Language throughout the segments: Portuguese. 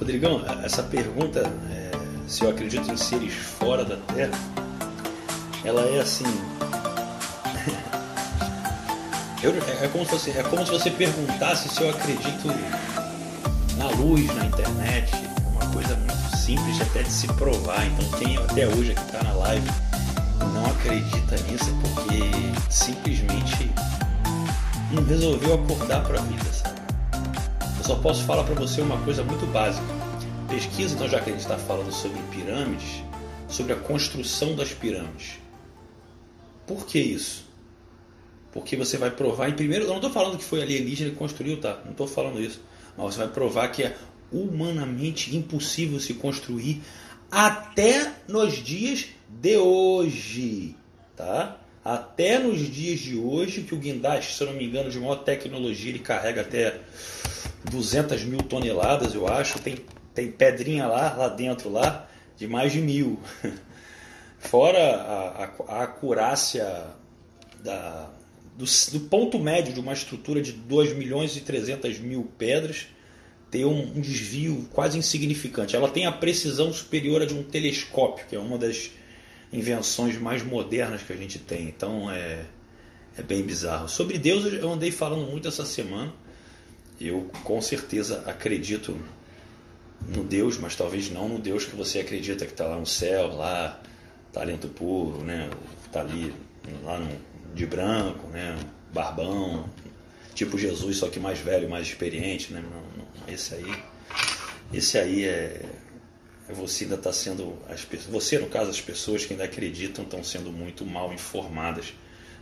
Rodrigão, essa pergunta, é, se eu acredito em seres fora da Terra, ela é assim. eu, é, como se você, é como se você perguntasse se eu acredito na luz, na internet. É uma coisa muito simples até de se provar. Então, quem até hoje aqui está na live não acredita nisso é porque simplesmente não resolveu acordar para a vida, sabe? Só posso falar para você uma coisa muito básica. Pesquisa, então, já que a gente está falando sobre pirâmides, sobre a construção das pirâmides. Por que isso? Porque você vai provar, em primeiro, eu não estou falando que foi alienígena que construiu, tá? Não estou falando isso. Mas você vai provar que é humanamente impossível se construir até nos dias de hoje, tá? Até nos dias de hoje, que o guindaste, se eu não me engano, de maior tecnologia, ele carrega até 200 mil toneladas, eu acho. Tem, tem pedrinha lá, lá dentro, lá, de mais de mil. Fora a, a, a acurácia da, do, do, ponto médio de uma estrutura de 2 milhões e 300 mil pedras, ter um, um desvio quase insignificante. Ela tem a precisão superior a de um telescópio, que é uma das invenções mais modernas que a gente tem. Então é, é bem bizarro. Sobre Deus eu andei falando muito essa semana. Eu com certeza acredito no Deus, mas talvez não no Deus que você acredita que está lá no céu, lá, talento puro, né? Está ali lá no, de branco, né? Barbão, tipo Jesus, só que mais velho, mais experiente, né? Não, não, esse aí, esse aí é, é você ainda está sendo as você no caso as pessoas que ainda acreditam estão sendo muito mal informadas,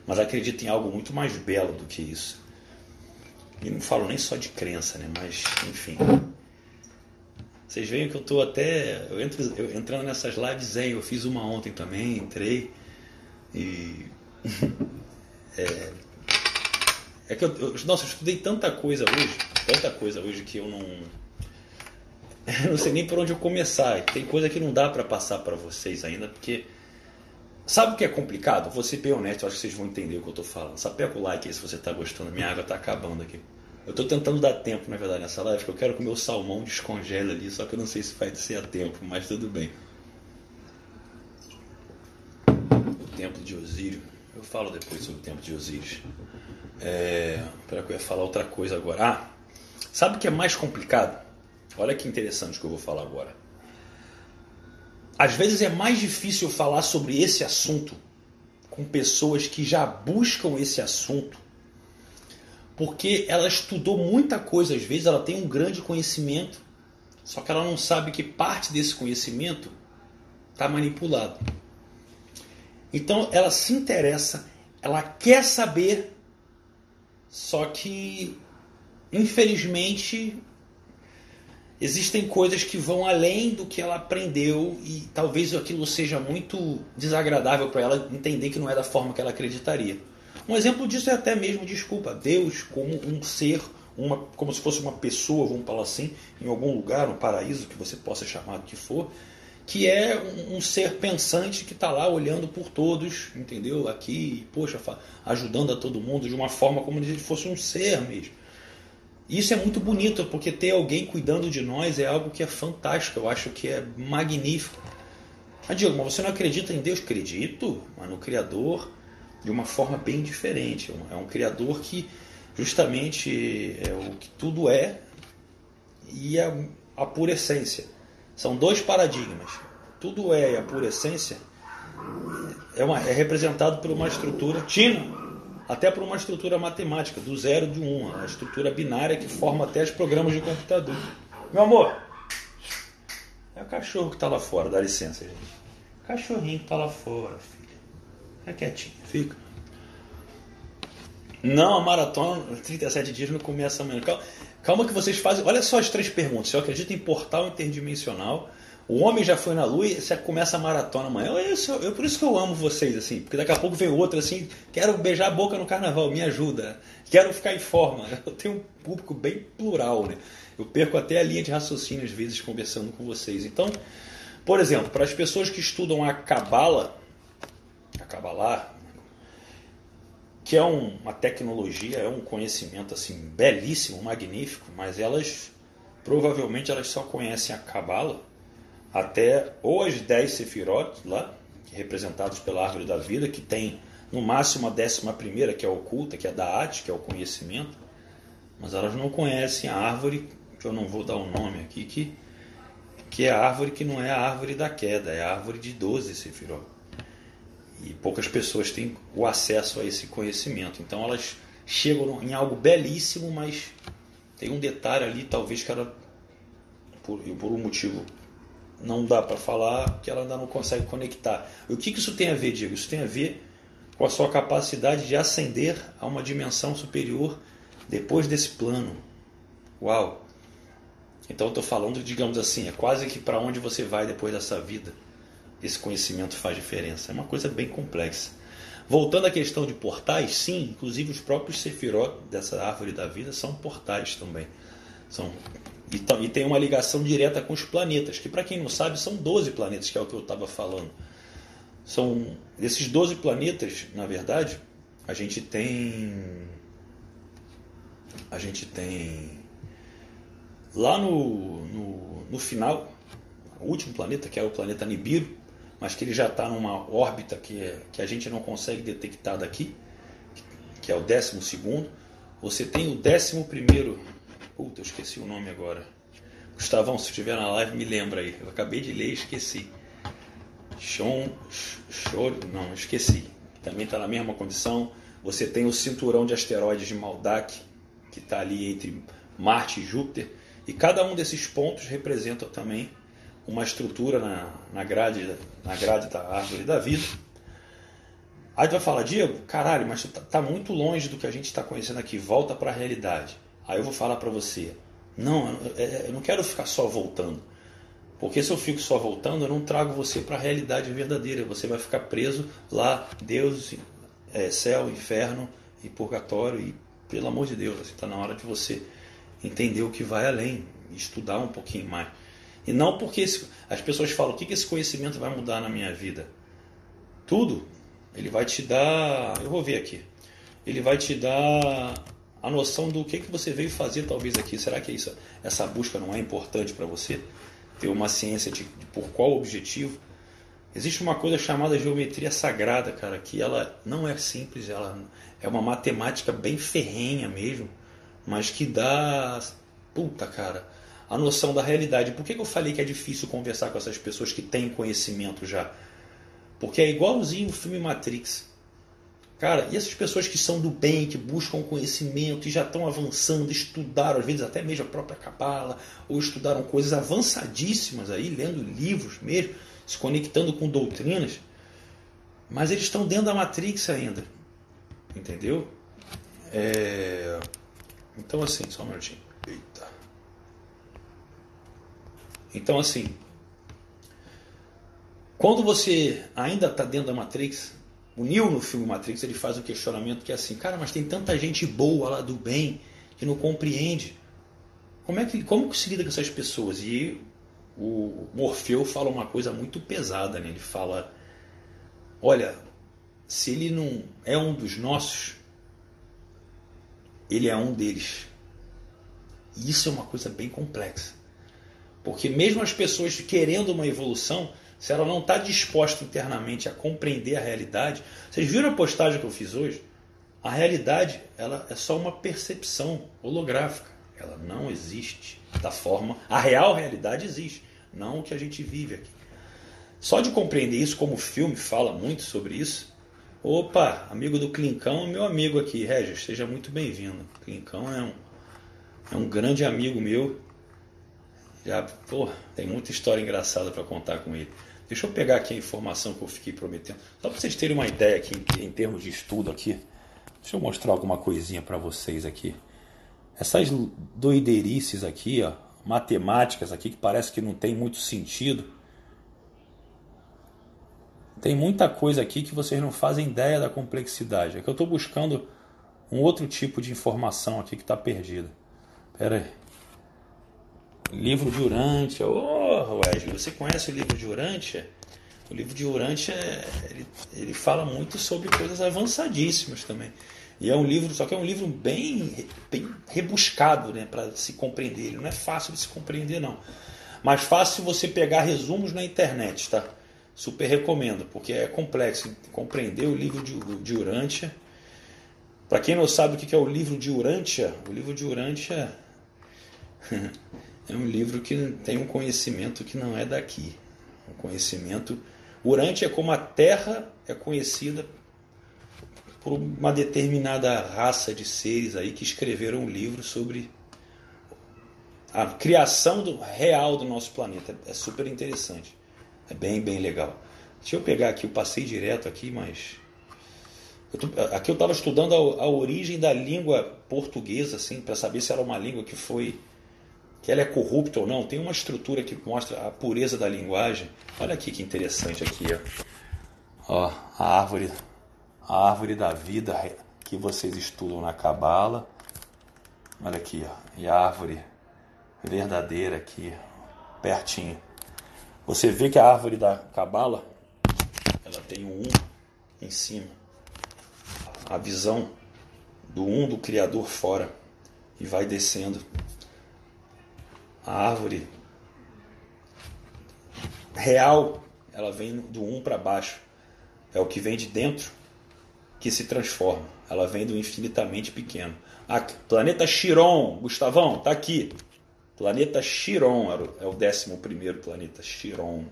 mas acreditam em algo muito mais belo do que isso. E não falo nem só de crença, né? Mas enfim. Vocês veem que eu estou até eu entro eu, entrando nessas lives aí, eu fiz uma ontem também, entrei e é, é que eu, eu, nossa, eu estudei tanta coisa hoje, tanta coisa hoje que eu não eu não sei nem por onde eu começar. Tem coisa que não dá para passar para vocês ainda, porque sabe o que é complicado? Vou ser bem honesto, acho que vocês vão entender o que eu estou falando. Sapeca o like aí se você está gostando. Minha água está acabando aqui. Eu estou tentando dar tempo, na verdade, nessa live, porque eu quero que o salmão descongele ali, só que eu não sei se vai ser a tempo, mas tudo bem. O templo de Osírio. Eu falo depois sobre o templo de Osíris. É, para que eu ia falar outra coisa agora. Ah, sabe o que é mais complicado? Olha que interessante que eu vou falar agora. Às vezes é mais difícil falar sobre esse assunto com pessoas que já buscam esse assunto, porque ela estudou muita coisa, às vezes ela tem um grande conhecimento, só que ela não sabe que parte desse conhecimento está manipulado. Então ela se interessa, ela quer saber, só que infelizmente existem coisas que vão além do que ela aprendeu e talvez aquilo seja muito desagradável para ela entender que não é da forma que ela acreditaria. Um exemplo disso é até mesmo, desculpa, Deus como um ser, uma, como se fosse uma pessoa, vamos falar assim, em algum lugar, um paraíso que você possa chamar do que for, que é um, um ser pensante que está lá olhando por todos, entendeu? Aqui, poxa, ajudando a todo mundo de uma forma como se fosse um ser mesmo. Isso é muito bonito, porque ter alguém cuidando de nós é algo que é fantástico, eu acho que é magnífico. Ah, Diego, mas você não acredita em Deus? Acredito, mas no Criador de uma forma bem diferente. É um Criador que justamente é o que tudo é e a, a pura essência. São dois paradigmas. Tudo é e a pura essência é, uma, é representado por uma estrutura. Tina, até por uma estrutura matemática, do zero e do um, a estrutura binária que forma até os programas de computador. Meu amor, é o cachorro que está lá fora, dá licença, gente. O cachorrinho que está lá fora, filha. Fica quietinho, fica. Não, a maratona, 37 dias não começa amanhã. Calma, calma que vocês fazem. Olha só as três perguntas. Eu acredito em portal interdimensional o homem já foi na lua e você começa a maratona amanhã. Eu, eu, eu, por isso que eu amo vocês, assim, porque daqui a pouco vem outro assim, quero beijar a boca no carnaval, me ajuda. Quero ficar em forma. Eu tenho um público bem plural, né? Eu perco até a linha de raciocínio às vezes conversando com vocês. Então, por exemplo, para as pessoas que estudam a Cabala, Kabbalah, que é um, uma tecnologia, é um conhecimento assim belíssimo, magnífico, mas elas provavelmente elas só conhecem a Cabala até ou as 10 Sefirot lá, representados pela árvore da vida, que tem no máximo a décima primeira, que é oculta, que é da At, que é o conhecimento, mas elas não conhecem a árvore, que eu não vou dar o um nome aqui, que, que é a árvore que não é a árvore da queda, é a árvore de 12 Sefirot. E poucas pessoas têm o acesso a esse conhecimento. Então elas chegam em algo belíssimo, mas tem um detalhe ali, talvez que ela, por, por um motivo não dá para falar, que ela ainda não consegue conectar. O que, que isso tem a ver, Diego? Isso tem a ver com a sua capacidade de ascender a uma dimensão superior depois desse plano. Uau! Então estou falando, digamos assim, é quase que para onde você vai depois dessa vida. Esse conhecimento faz diferença. É uma coisa bem complexa. Voltando à questão de portais, sim, inclusive os próprios Sefirot dessa árvore da vida são portais também. São, e, e tem uma ligação direta com os planetas, que para quem não sabe são 12 planetas, que é o que eu estava falando. São desses 12 planetas, na verdade, a gente tem a gente tem lá no, no, no final, o último planeta, que é o planeta Nibiru, mas que ele já está numa órbita que, é, que a gente não consegue detectar daqui, que é o décimo segundo. Você tem o décimo primeiro. Puta, eu esqueci o nome agora. Gustavão, se estiver na live, me lembra aí. Eu acabei de ler e esqueci. Chon, Chor, não, esqueci. Também está na mesma condição. Você tem o cinturão de asteroides de Maldak, que está ali entre Marte e Júpiter. E cada um desses pontos representa também uma estrutura na, na, grade, na grade da árvore da vida. Aí tu vai falar, Diego, caralho, mas tu tá, tá muito longe do que a gente está conhecendo aqui, volta para a realidade. Aí eu vou falar para você, não, eu não quero ficar só voltando. Porque se eu fico só voltando, eu não trago você para a realidade verdadeira. Você vai ficar preso lá, Deus, é, céu, inferno e purgatório. E pelo amor de Deus, está assim, na hora de você entender o que vai além, estudar um pouquinho mais. E não porque esse, as pessoas falam, o que, que esse conhecimento vai mudar na minha vida? Tudo. Ele vai te dar. Eu vou ver aqui. Ele vai te dar a noção do que, que você veio fazer talvez aqui. Será que isso, essa busca não é importante para você? Ter uma ciência de, de por qual objetivo? Existe uma coisa chamada geometria sagrada, cara, que ela não é simples, ela é uma matemática bem ferrenha mesmo, mas que dá. Puta, cara a noção da realidade. Por que, eu falei que é difícil conversar com essas pessoas que têm conhecimento já? Porque é igualzinho o filme Matrix. Cara, e essas pessoas que são do bem, que buscam conhecimento e já estão avançando, estudaram, às vezes até mesmo a própria Cabala, ou estudaram coisas avançadíssimas aí, lendo livros mesmo, se conectando com doutrinas, mas eles estão dentro da Matrix ainda. Entendeu? É... Então, assim, só um minutinho. Então, assim, quando você ainda está dentro da Matrix, o Neo no filme Matrix ele faz um questionamento que é assim, cara, mas tem tanta gente boa lá do bem que não compreende. Como é que como se lida com essas pessoas? E o Morfeu fala uma coisa muito pesada, né? Ele fala, olha, se ele não é um dos nossos, ele é um deles. E isso é uma coisa bem complexa. Porque mesmo as pessoas querendo uma evolução, se ela não está disposta internamente a compreender a realidade, vocês viram a postagem que eu fiz hoje? A realidade ela é só uma percepção holográfica. Ela não existe da forma. A real realidade existe, não o que a gente vive aqui. Só de compreender isso, como o filme fala muito sobre isso. Opa, amigo do Clincão, meu amigo aqui, Regis, seja muito bem-vindo. Clincão é um, é um grande amigo meu já, pô, tem muita história engraçada para contar com ele. Deixa eu pegar aqui a informação que eu fiquei prometendo. Só para vocês terem uma ideia aqui em, em termos de estudo aqui. Deixa eu mostrar alguma coisinha para vocês aqui. Essas doiderices aqui, ó, matemáticas aqui que parece que não tem muito sentido. Tem muita coisa aqui que vocês não fazem ideia da complexidade. É que eu estou buscando um outro tipo de informação aqui que está perdida. Pera aí. Livro de Urântia. Oh, Wesley, você conhece o livro de Urântia? O livro de Urântia, ele, ele fala muito sobre coisas avançadíssimas também. E é um livro, só que é um livro bem, bem rebuscado, né, para se compreender. Ele não é fácil de se compreender não. Mais fácil você pegar resumos na internet, tá? Super recomendo, porque é complexo compreender o livro de, de Urântia. Para quem não sabe o que é o livro de Urântia, o livro de Urântia é um livro que tem um conhecimento que não é daqui. Um conhecimento. Urântia é como a Terra é conhecida por uma determinada raça de seres aí que escreveram um livro sobre a criação do, real do nosso planeta. É super interessante. É bem, bem legal. Deixa eu pegar aqui, eu passei direto aqui, mas. Eu tô, aqui eu estava estudando a, a, origem da língua portuguesa, assim, para saber se era uma língua que foi. Que ela é corrupta ou não. Tem uma estrutura que mostra a pureza da linguagem. Olha aqui que interessante aqui, ó. ó a árvore. A árvore da vida que vocês estudam na Cabala. Olha aqui, ó. E a árvore verdadeira aqui, pertinho. Você vê que a árvore da cabala, ela tem um 1 em cima. A visão do um do Criador fora e vai descendo. A árvore real, ela vem do um para baixo. É o que vem de dentro que se transforma. Ela vem do infinitamente pequeno. Ah, planeta Chiron, Gustavão, tá aqui. Planeta Chiron é o décimo primeiro planeta, Chiron.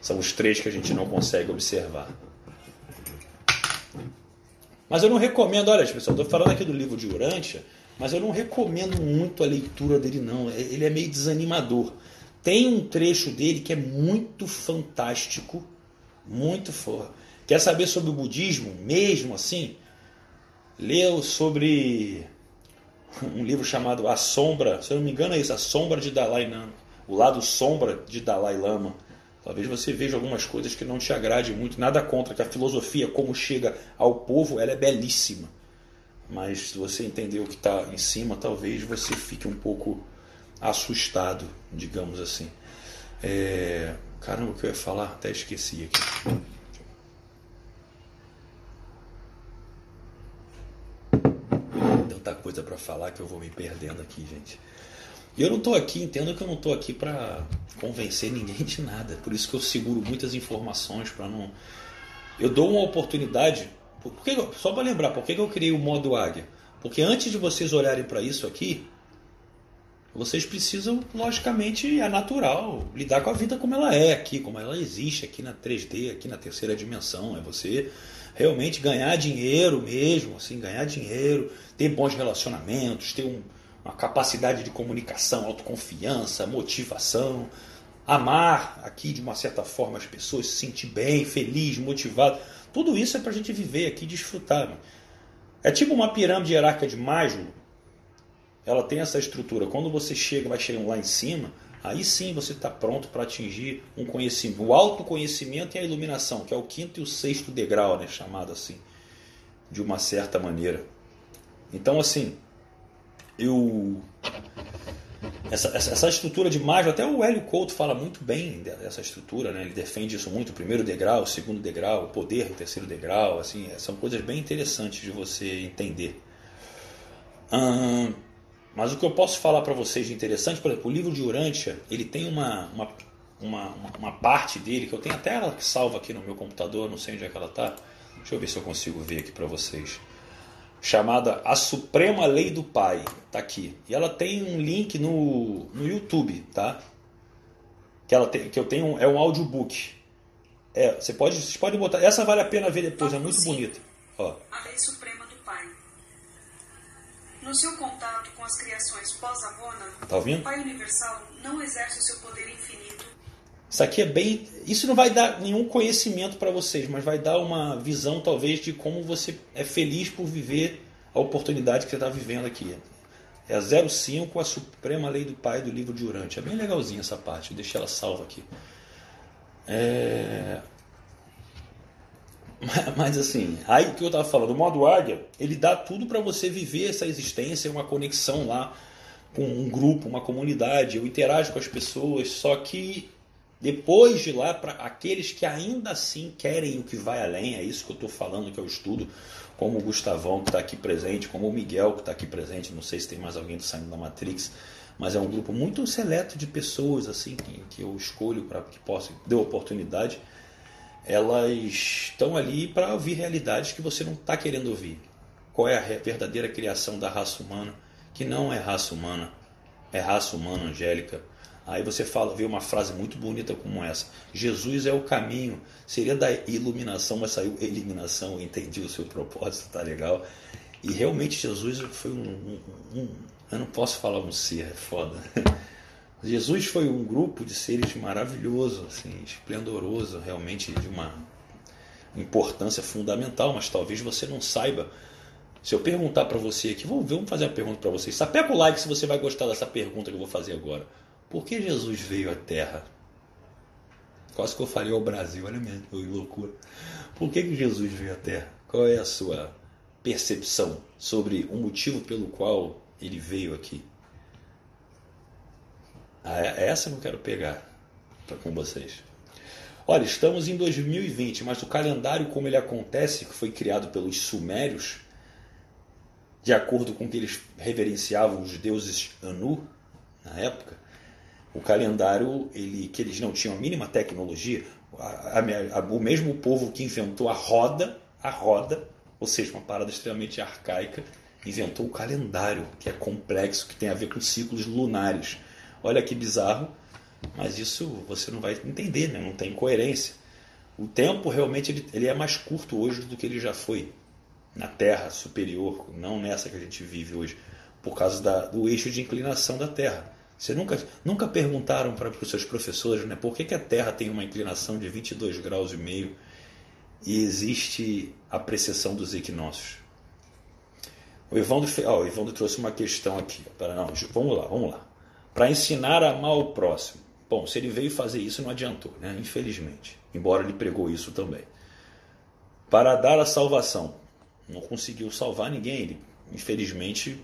São os três que a gente não consegue observar. Mas eu não recomendo, olha pessoal, estou falando aqui do livro de Urântia, mas eu não recomendo muito a leitura dele não. É, ele é meio desanimador. Tem um trecho dele que é muito fantástico, muito forte. Quer saber sobre o budismo mesmo assim? Leu sobre um livro chamado A Sombra, se eu não me engano é isso, A Sombra de Dalai Lama, o lado sombra de Dalai Lama. Talvez você veja algumas coisas que não te agrade muito, nada contra que a filosofia como chega ao povo, ela é belíssima. Mas se você entender o que está em cima, talvez você fique um pouco assustado, digamos assim. É... Caramba, o que eu ia falar? Até esqueci aqui. coisa para falar que eu vou me perdendo aqui, gente. E eu não estou aqui, entendo que eu não estou aqui para convencer ninguém de nada. Por isso que eu seguro muitas informações para não. Eu dou uma oportunidade. Só para lembrar, por que eu criei o modo águia? Porque antes de vocês olharem para isso aqui, vocês precisam, logicamente, é natural, lidar com a vida como ela é aqui, como ela existe aqui na 3D, aqui na terceira dimensão. É você realmente ganhar dinheiro mesmo, assim, ganhar dinheiro, ter bons relacionamentos, ter um, uma capacidade de comunicação, autoconfiança, motivação, amar aqui de uma certa forma as pessoas, se sentir bem, feliz, motivado. Tudo isso é para a gente viver aqui e desfrutar. Né? É tipo uma pirâmide hierárquica de Maslow. Ela tem essa estrutura. Quando você chega, vai chegando lá em cima, aí sim você está pronto para atingir um conhecimento, o autoconhecimento e a iluminação, que é o quinto e o sexto degrau, né, chamado assim, de uma certa maneira. Então, assim, eu essa, essa, essa, estrutura de mágica, até o Hélio Couto fala muito bem dessa estrutura, né? ele defende isso muito, o primeiro degrau, o segundo degrau, o poder, o terceiro degrau, assim, são coisas bem interessantes de você entender. Hum, mas o que eu posso falar para vocês de interessante, por exemplo, o livro de Urântia, ele tem uma, uma, uma, uma, parte dele, que eu tenho até ela salva aqui no meu computador, não sei onde é que ela está. Deixa eu ver se eu consigo ver aqui para vocês. Chamada A Suprema Lei do Pai. Tá aqui. E ela tem um link no, no YouTube, tá? Que, ela tem, que eu tenho, é um audiobook. É, você pode, vocês podem botar. Essa vale a pena ver depois, é muito bonita. Ó. A Lei Suprema do Pai. No seu contato com as criações pós-Avona, tá o Pai Universal não exerce o seu poder infinito. Isso aqui é bem. Isso não vai dar nenhum conhecimento para vocês, mas vai dar uma visão, talvez, de como você é feliz por viver a oportunidade que você está vivendo aqui. É a 05, a Suprema Lei do Pai do livro de Urante. É bem legalzinha essa parte, eu deixei ela salva aqui. É... Mas assim, aí que eu estava falando, o modo águia, ele dá tudo para você viver essa existência, uma conexão lá com um grupo, uma comunidade. Eu interajo com as pessoas, só que Depois de lá, para aqueles que ainda assim querem o que vai além, é isso que eu estou falando, que eu estudo, como o Gustavão que está aqui presente, como o Miguel que está aqui presente, não sei se tem mais alguém do saindo da Matrix, mas é um grupo muito seleto de pessoas assim que, que eu escolho para que possa dê oportunidade. Elas estão ali para ouvir realidades que você não está querendo ouvir. Qual é a verdadeira criação da raça humana? Que não é raça humana, é raça humana angélica. Aí você fala, vê uma frase muito bonita como essa: Jesus é o caminho. Seria da iluminação, mas saiu eliminação. Eu entendi o seu propósito, tá legal. E realmente Jesus foi um, um, um eu não posso falar um ser, é foda. Jesus foi um grupo de seres maravilhoso, assim, esplendoroso, realmente de uma importância fundamental, mas talvez você não saiba. Se eu perguntar para você aqui, vamos, vamos fazer uma pergunta para vocês. Sapeca o like se você vai gostar dessa pergunta que eu vou fazer agora. Por que Jesus veio à Terra? Quase que eu falei ao Brasil, olha mesmo, que loucura. Por que, que Jesus veio à Terra? Qual é a sua percepção sobre o motivo pelo qual ele veio aqui. Ah, é essa que eu quero pegar com vocês. Olha, estamos em 2020, mas o calendário como ele acontece, que foi criado pelos sumérios, de acordo com que eles reverenciavam os deuses Anu na época, o calendário ele, que eles não tinham a mínima tecnologia, a, a, a, o mesmo povo que inventou a roda, a roda, ou seja, uma parada extremamente arcaica, inventou o calendário, que é complexo, que tem a ver com ciclos lunares. Olha que bizarro, mas isso você não vai entender, né? não tem coerência. O tempo realmente ele, ele é mais curto hoje do que ele já foi na Terra superior, não nessa que a gente vive hoje, por causa da, do eixo de inclinação da Terra. Você nunca, nunca perguntaram para os seus professores né, por que, que a Terra tem uma inclinação de 22 graus e meio e existe a precessão dos equinócios? O Evandro, o trouxe uma questão aqui. Para não, vamos lá, vamos lá. Para ensinar a amar o próximo. Bom, se ele veio fazer isso, não adiantou, né? infelizmente. Embora ele pregou isso também. Para dar a salvação. Não conseguiu salvar ninguém. Ele, infelizmente,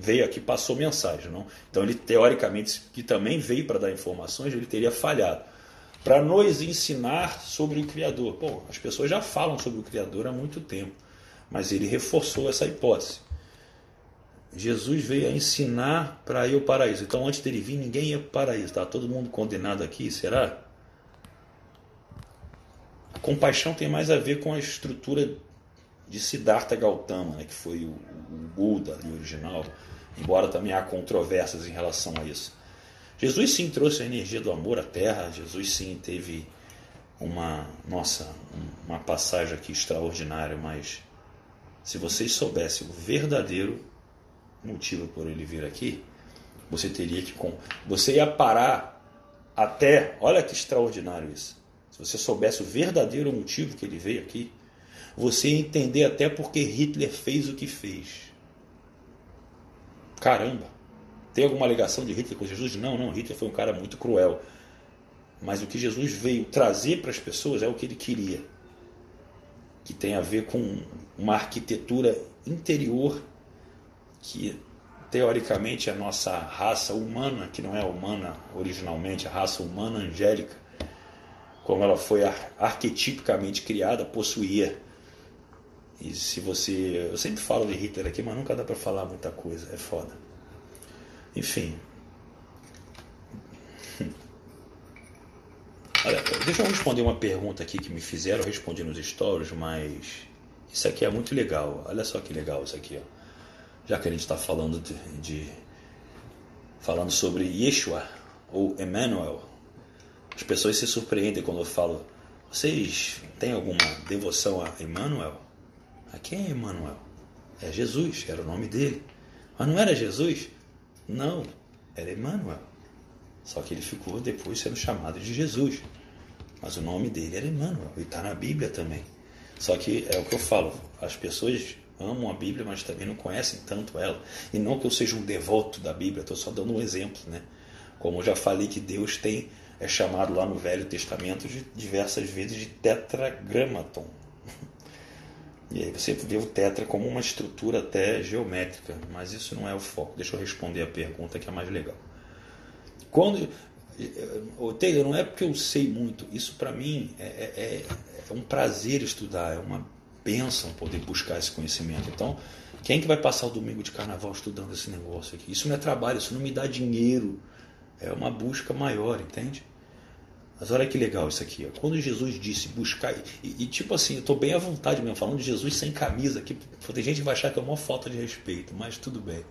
veio aqui passou mensagem. Não? Então, ele, teoricamente, que também veio para dar informações, ele teria falhado. Para nos ensinar sobre o Criador. Bom, as pessoas já falam sobre o Criador há muito tempo. Mas ele reforçou essa hipótese. Jesus veio a ensinar para ir ao paraíso. Então, antes dele vir, ninguém ia para o paraíso. Está todo mundo condenado aqui, será? A compaixão tem mais a ver com a estrutura de Siddhartha Gautama, né, que foi o, o Buda original, embora também há controvérsias em relação a isso. Jesus sim trouxe a energia do amor à terra, Jesus sim teve uma, nossa, uma passagem aqui extraordinária, mas se vocês soubessem o verdadeiro motivo por ele vir aqui, você teria que. Você ia parar até. Olha que extraordinário isso. Se você soubesse o verdadeiro motivo que ele veio aqui, você ia entender até porque Hitler fez o que fez. Caramba! Tem alguma ligação de Hitler com Jesus? Não, não. Hitler foi um cara muito cruel. Mas o que Jesus veio trazer para as pessoas é o que ele queria. Que tem a ver com uma arquitetura interior que teoricamente a nossa raça humana, que não é humana originalmente, a raça humana angélica, como ela foi arquetipicamente criada, possuía. E se você. Eu sempre falo de Hitler aqui, mas nunca dá para falar muita coisa, é foda. Enfim. Olha, deixa eu responder uma pergunta aqui que me fizeram, eu respondi nos stories, mas isso aqui é muito legal. Olha só que legal isso aqui, ó já que a gente está falando de, de, falando sobre Yeshua ou Emmanuel, as pessoas se surpreendem quando eu falo: vocês têm alguma devoção a Emmanuel? A quem é Emmanuel? É Jesus, era o nome dele. Mas não era Jesus? Não, era Emmanuel. Só que ele ficou depois sendo chamado de Jesus. Mas o nome dele era Emmanuel e está na Bíblia também. Só que é o que eu falo, as pessoas amam a Bíblia, mas também não conhecem tanto ela. E não que eu seja um devoto da Bíblia, estou só dando um exemplo, né? Como eu já falei que Deus tem é chamado lá no Velho Testamento de diversas vezes de tetragramaton. E aí você vê o tetra como uma estrutura até geométrica, mas isso não é o foco. Deixa eu responder a pergunta que é mais legal. Quando o Taylor, não é porque eu sei muito. Isso para mim é, é, é, é, um prazer estudar, é uma bênção poder buscar esse conhecimento. Então, quem que vai passar o domingo de carnaval estudando esse negócio aqui? Isso não é trabalho, isso não me dá dinheiro. É uma busca maior, entende? Mas olha que legal isso aqui. Ó. Quando Jesus disse buscar, e, e tipo assim, eu estou bem à vontade mesmo, falando de Jesus sem camisa aqui. Tem gente que vai achar que é uma falta de respeito, mas tudo bem.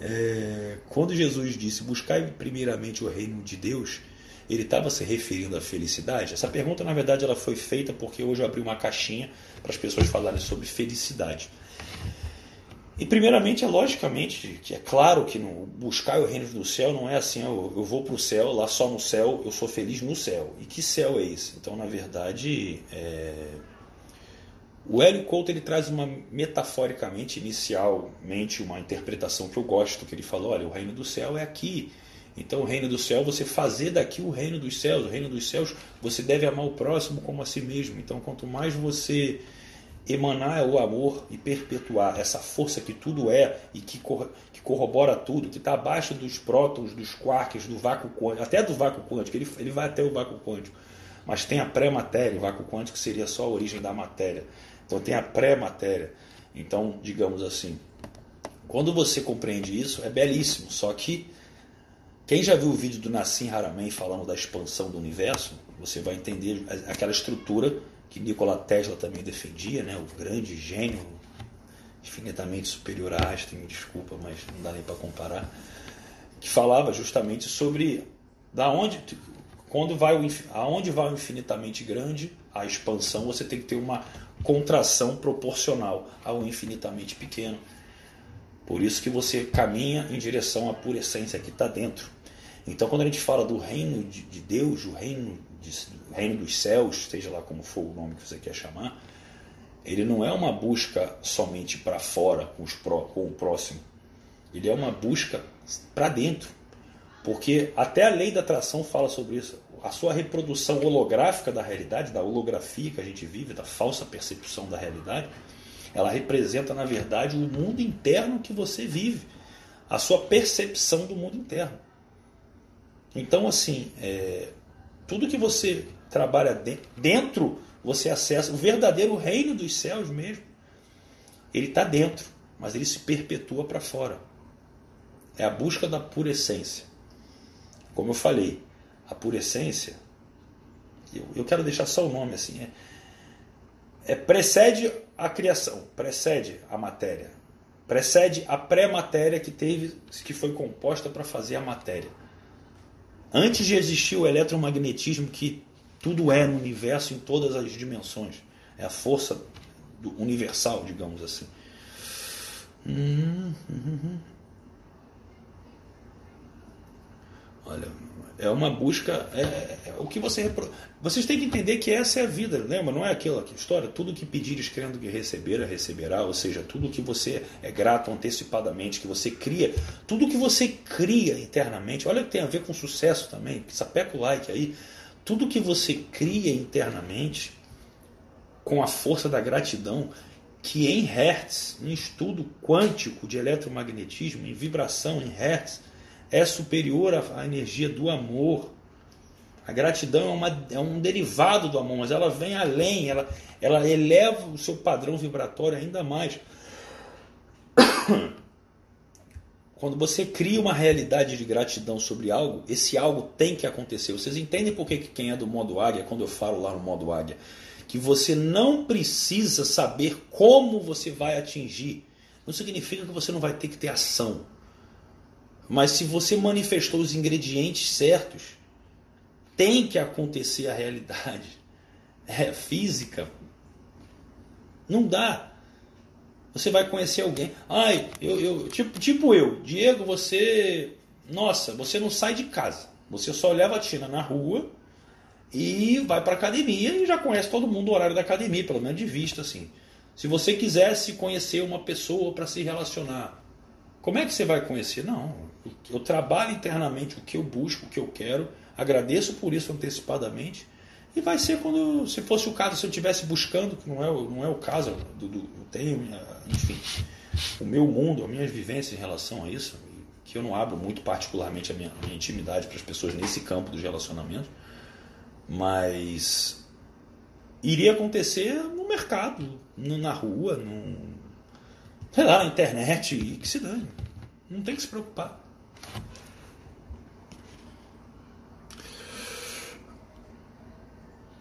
É, quando Jesus disse buscar primeiramente o reino de Deus, ele estava se referindo à felicidade? Essa pergunta, na verdade, ela foi feita porque hoje eu abri uma caixinha para as pessoas falarem sobre felicidade. E primeiramente é logicamente que é claro que no buscar o reino do céu não é assim, eu, eu vou para o céu, lá só no céu eu sou feliz no céu. E que céu é esse? Então, na verdade, é... o Hélio Couto ele traz uma metaforicamente, inicialmente, uma interpretação que eu gosto, que ele falou, olha, o reino do céu é aqui. Então, o reino do céu, você fazer daqui o reino dos céus. O reino dos céus, você deve amar o próximo como a si mesmo. Então, quanto mais você emanar o amor e perpetuar essa força que tudo é e que, que corrobora tudo, que está abaixo dos prótons, dos quarks, do vácuo quântico, até do vácuo quântico, ele, ele vai até o vácuo quântico, mas tem a pré-matéria, o vácuo quântico seria só a origem da matéria. Então tem a pré-matéria. Então, digamos assim, quando você compreende isso, é belíssimo, só que quem já viu o vídeo do Nassim Haramein falando da expansão do universo, você vai entender aquela estrutura que Nikola Tesla também defendia, né, o grande gênio, infinitamente superior a Einstein, me desculpa, mas não dá nem para comparar, que falava justamente sobre da onde quando vai o aonde vai o infinitamente grande, a expansão, você tem que ter uma contração proporcional ao infinitamente pequeno. Por isso que você caminha em direção à pura essência que está dentro. Então, quando a gente fala do reino de Deus, o reino de, reino dos céus, seja lá como for o nome que você quer chamar, ele não é uma busca somente para fora com, pró, com o próximo. Ele é uma busca para dentro. Porque até a lei da atração fala sobre isso. A sua reprodução holográfica da realidade, da holografia que a gente vive, da falsa percepção da realidade, ela representa, na verdade, o mundo interno que você vive. A sua percepção do mundo interno. Então, assim, é, tudo que você trabalha dentro, você acessa o verdadeiro reino dos céus mesmo. Ele está dentro, mas ele se perpetua para fora. É a busca da pura essência. Como eu falei, a pura essência, eu, eu quero deixar só o nome assim, é, é precede a criação, precede a matéria, precede a pré-matéria que teve, que foi composta para fazer a matéria. Antes de existir o eletromagnetismo que tudo é no universo em todas as dimensões. É a força universal, digamos assim. Hum, hum, hum, Olha, é uma busca. É, é, o que você. Repro... Vocês têm que entender que essa é a vida, lembra? Não é aquela história. Tudo que pedires crendo que receber, receberá. Ou seja, tudo que você é grato antecipadamente, que você cria. Tudo que você cria internamente. Olha que tem a ver com sucesso também. Sapeca o like aí. Tudo que você cria internamente, com a força da gratidão, que em Hertz, em estudo quântico de eletromagnetismo, em vibração em Hertz é superior à energia do amor. A gratidão é, uma, é um derivado do amor, mas ela vem além, ela, ela eleva o seu padrão vibratório ainda mais. Quando você cria uma realidade de gratidão sobre algo, esse algo tem que acontecer. Vocês entendem por que quem é do modo águia, quando eu falo lá no modo águia, que você não precisa saber como você vai atingir. Não significa que você não vai ter que ter ação. Mas se você manifestou os ingredientes certos, tem que acontecer a realidade. É física. Não dá. Você vai conhecer alguém. Ai, eu, eu tipo, tipo eu, Diego, você. Nossa, você não sai de casa. Você só leva a Tina na rua e vai para academia e já conhece todo mundo o horário da academia, pelo menos de vista assim. Se você quisesse conhecer uma pessoa para se relacionar, como é que você vai conhecer? Não, eu trabalho internamente o que eu busco, o que eu quero, agradeço por isso antecipadamente. E vai ser quando, se fosse o caso, se eu estivesse buscando, que não é, não é o caso, do, do, eu tenho, enfim, o meu mundo, as minhas vivências em relação a isso. que eu não abro muito particularmente a minha, a minha intimidade para as pessoas nesse campo dos relacionamentos, mas iria acontecer no mercado, na rua, no, sei lá, na internet, e que se dane. Não tem que se preocupar.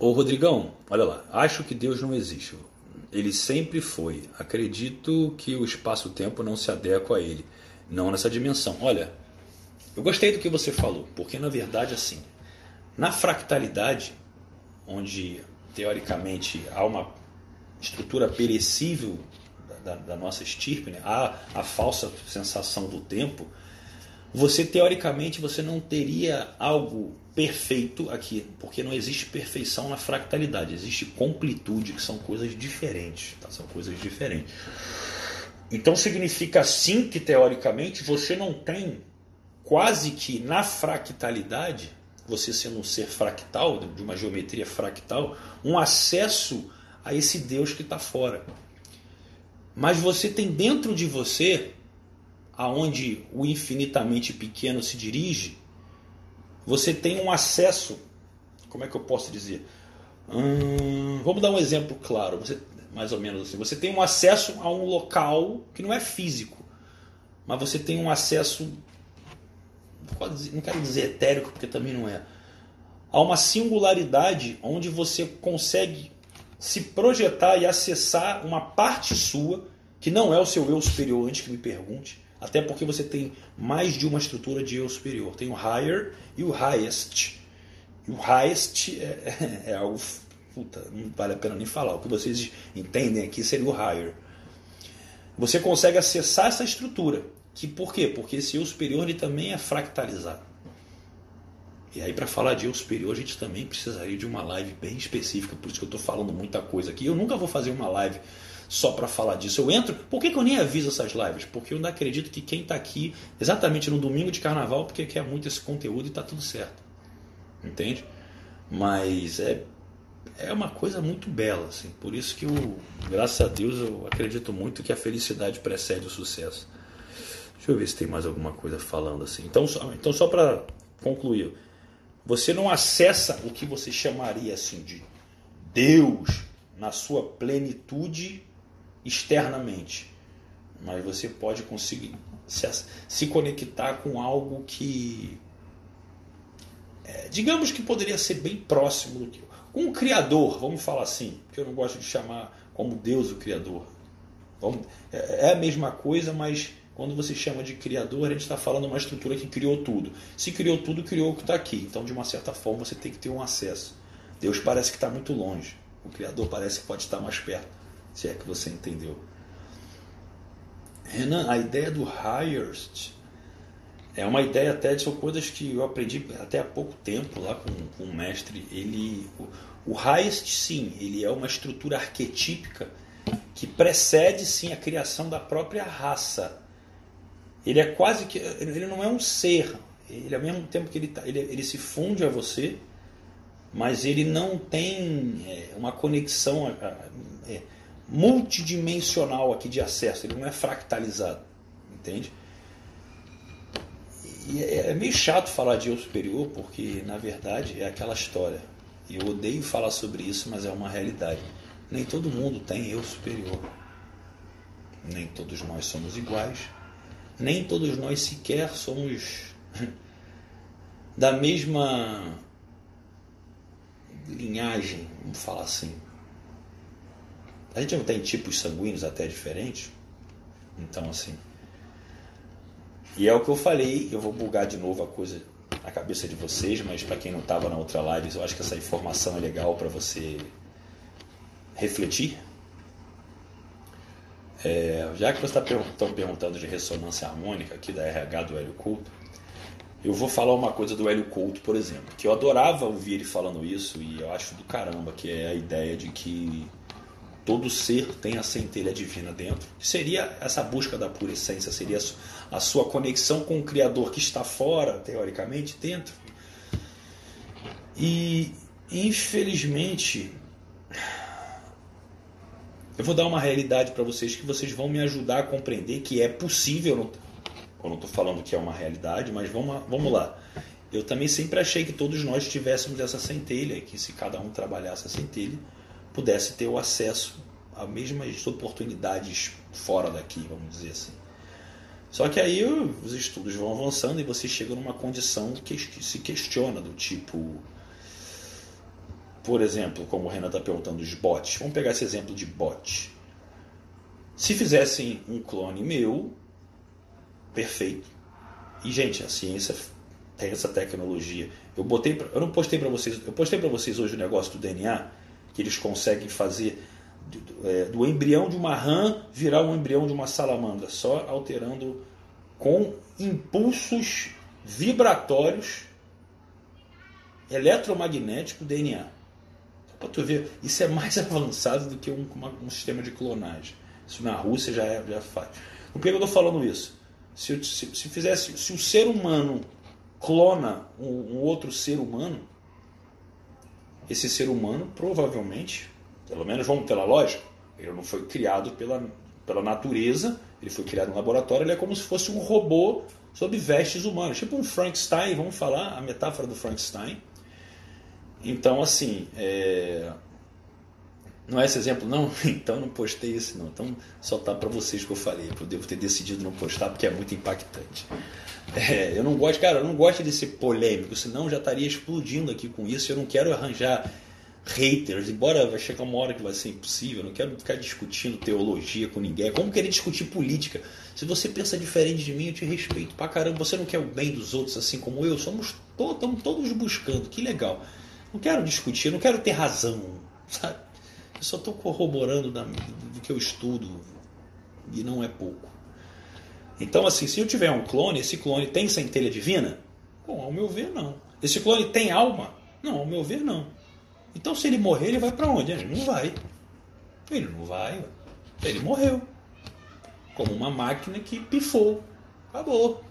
Ô Rodrigão, olha lá, acho que Deus não existe. Ele sempre foi. Acredito que o espaço-tempo não se adequa a ele, não nessa dimensão. Olha, eu gostei do que você falou, porque na verdade assim, na fractalidade, onde teoricamente há uma estrutura perecível da, da nossa estirpe, né? há a falsa sensação do tempo, você teoricamente você não teria algo perfeito aqui, porque não existe perfeição na fractalidade, existe completude, que são coisas diferentes, tá? são coisas diferentes. Então significa sim que teoricamente você não tem quase que na fractalidade você sendo um ser fractal, de uma geometria fractal, um acesso a esse Deus que está fora. Mas você tem dentro de você, aonde o infinitamente pequeno se dirige, você tem um acesso. Como é que eu posso dizer? Hum, vamos dar um exemplo claro, você, mais ou menos assim. Você tem um acesso a um local que não é físico, mas você tem um acesso não quero dizer etérico, porque também não é. Há uma singularidade onde você consegue se projetar e acessar uma parte sua, que não é o seu eu superior, antes que me pergunte, até porque você tem mais de uma estrutura de eu superior. Tem o higher e o highest. E o highest é, é, é algo. Puta, não vale a pena nem falar. O que vocês entendem aqui seria o higher. Você consegue acessar essa estrutura. Que por quê? Porque esse eu superior ele também é fractalizado. E aí, para falar de eu superior, a gente também precisaria de uma live bem específica, por isso que eu estou falando muita coisa aqui. Eu nunca vou fazer uma live só para falar disso. Eu entro. Por que, que, eu nem aviso essas lives? Porque eu ainda acredito que quem está aqui, exatamente no domingo de carnaval, porque quer muito esse conteúdo e está tudo certo. Entende? Mas é, é uma coisa muito bela. Assim. Por isso que, eu, graças a Deus, eu acredito muito que a felicidade precede o sucesso. Deixa eu ver se tem mais alguma coisa falando assim. Então, só, então só para concluir, você não acessa o que você chamaria assim de Deus na sua plenitude externamente, mas você pode conseguir se, se conectar com algo que, é, digamos que poderia ser bem próximo do que com Criador, vamos falar assim, que eu não gosto de chamar como Deus o Criador. Vamos, é, é a mesma coisa, mas quando você chama de criador, a gente está falando uma estrutura que criou tudo. Se criou tudo, criou o que está aqui. Então, de uma certa forma, você tem que ter um acesso. Deus parece que está muito longe. O Criador parece que pode estar mais perto. Se é que você entendeu. Renan, a ideia do highest é uma ideia até de são coisas que eu aprendi até há pouco tempo lá com, com um mestre. Ele, o, o highest, sim, ele é uma estrutura arquetípica que precede sim a criação da própria raça ele é quase que. Ele não é um ser. Ele, ao mesmo tempo que ele, tá, ele, ele se funde a você, mas ele não tem é, uma conexão é, multidimensional aqui de acesso. Ele não é fractalizado. Entende? E é, é meio chato falar de eu superior, porque na verdade é aquela história. E eu odeio falar sobre isso, mas é uma realidade. Nem todo mundo tem eu superior. Nem todos nós somos iguais nem todos nós sequer somos da mesma linhagem, vamos falar assim. A gente não tem tipos sanguíneos até diferentes. Então, assim. E é o que eu falei, eu vou bugar de novo a coisa na cabeça de vocês, mas para quem não estava na outra live, eu acho que essa informação é legal para você refletir é, já que você está per perguntando de ressonância harmônica aqui da RH do Hélio Couto, eu vou falar uma coisa do Hélio Couto, por exemplo, que eu adorava ouvir ele falando isso e eu acho do caramba, que é a ideia de que todo ser tem a centelha divina dentro. Seria essa busca da pura essência, seria a sua conexão com o Criador que está fora, teoricamente, dentro. E infelizmente eu vou dar uma realidade para vocês que vocês vão me ajudar a compreender que é possível. Eu não estou falando que é uma realidade, mas vamos, vamos lá. Eu também sempre achei que todos nós tivéssemos essa centelha, que se cada um trabalhasse a centelha, pudesse ter o acesso a mesmas oportunidades fora daqui, vamos dizer assim. Só que aí os estudos vão avançando e você chega numa condição que se questiona do tipo, por exemplo, como o Renan está perguntando, os bots. Vamos pegar esse exemplo de bot. Se fizessem um clone meu, perfeito. E gente, a ciência tem essa tecnologia. Eu botei, pra, eu não postei para vocês, eu postei para vocês hoje o negócio do DNA que eles conseguem fazer do, é, do embrião de uma rã virar um embrião de uma salamandra, só alterando com impulsos vibratórios eletromagnéticos DNA. Para tu ver, isso é mais avançado do que um, uma, um sistema de clonagem. Isso na Rússia já, é, já faz. Por que eu estou falando isso? Se, se, se, fizesse, se o ser humano clona um, um outro ser humano, esse ser humano provavelmente pelo menos vamos pela lógica, ele não foi criado pela, pela natureza, ele foi criado no laboratório, ele é como se fosse um robô sob vestes humanas, tipo um Frankenstein, vamos falar a metáfora do Frankenstein. Então, assim, é... não é esse exemplo, não? Então não postei esse, não. Então só tá para vocês que eu falei, eu devo ter decidido não postar porque é muito impactante. É, eu não gosto, cara, eu não gosto de ser polêmico, senão já estaria explodindo aqui com isso. Eu não quero arranjar haters, embora vai chegar uma hora que vai ser impossível, eu não quero ficar discutindo teologia com ninguém. É como querer discutir política. Se você pensa diferente de mim, eu te respeito pra caramba. Você não quer o bem dos outros assim como eu, somos todos, estamos todos buscando. Que legal. Não quero discutir, não quero ter razão, sabe? Eu só estou corroborando da, do que eu estudo e não é pouco. Então, assim, se eu tiver um clone, esse clone tem centelha divina? Bom, ao meu ver, não. Esse clone tem alma? Não, ao meu ver, não. Então, se ele morrer, ele vai para onde? Ele não vai. Ele não vai. Ele morreu. Como uma máquina que pifou. Acabou.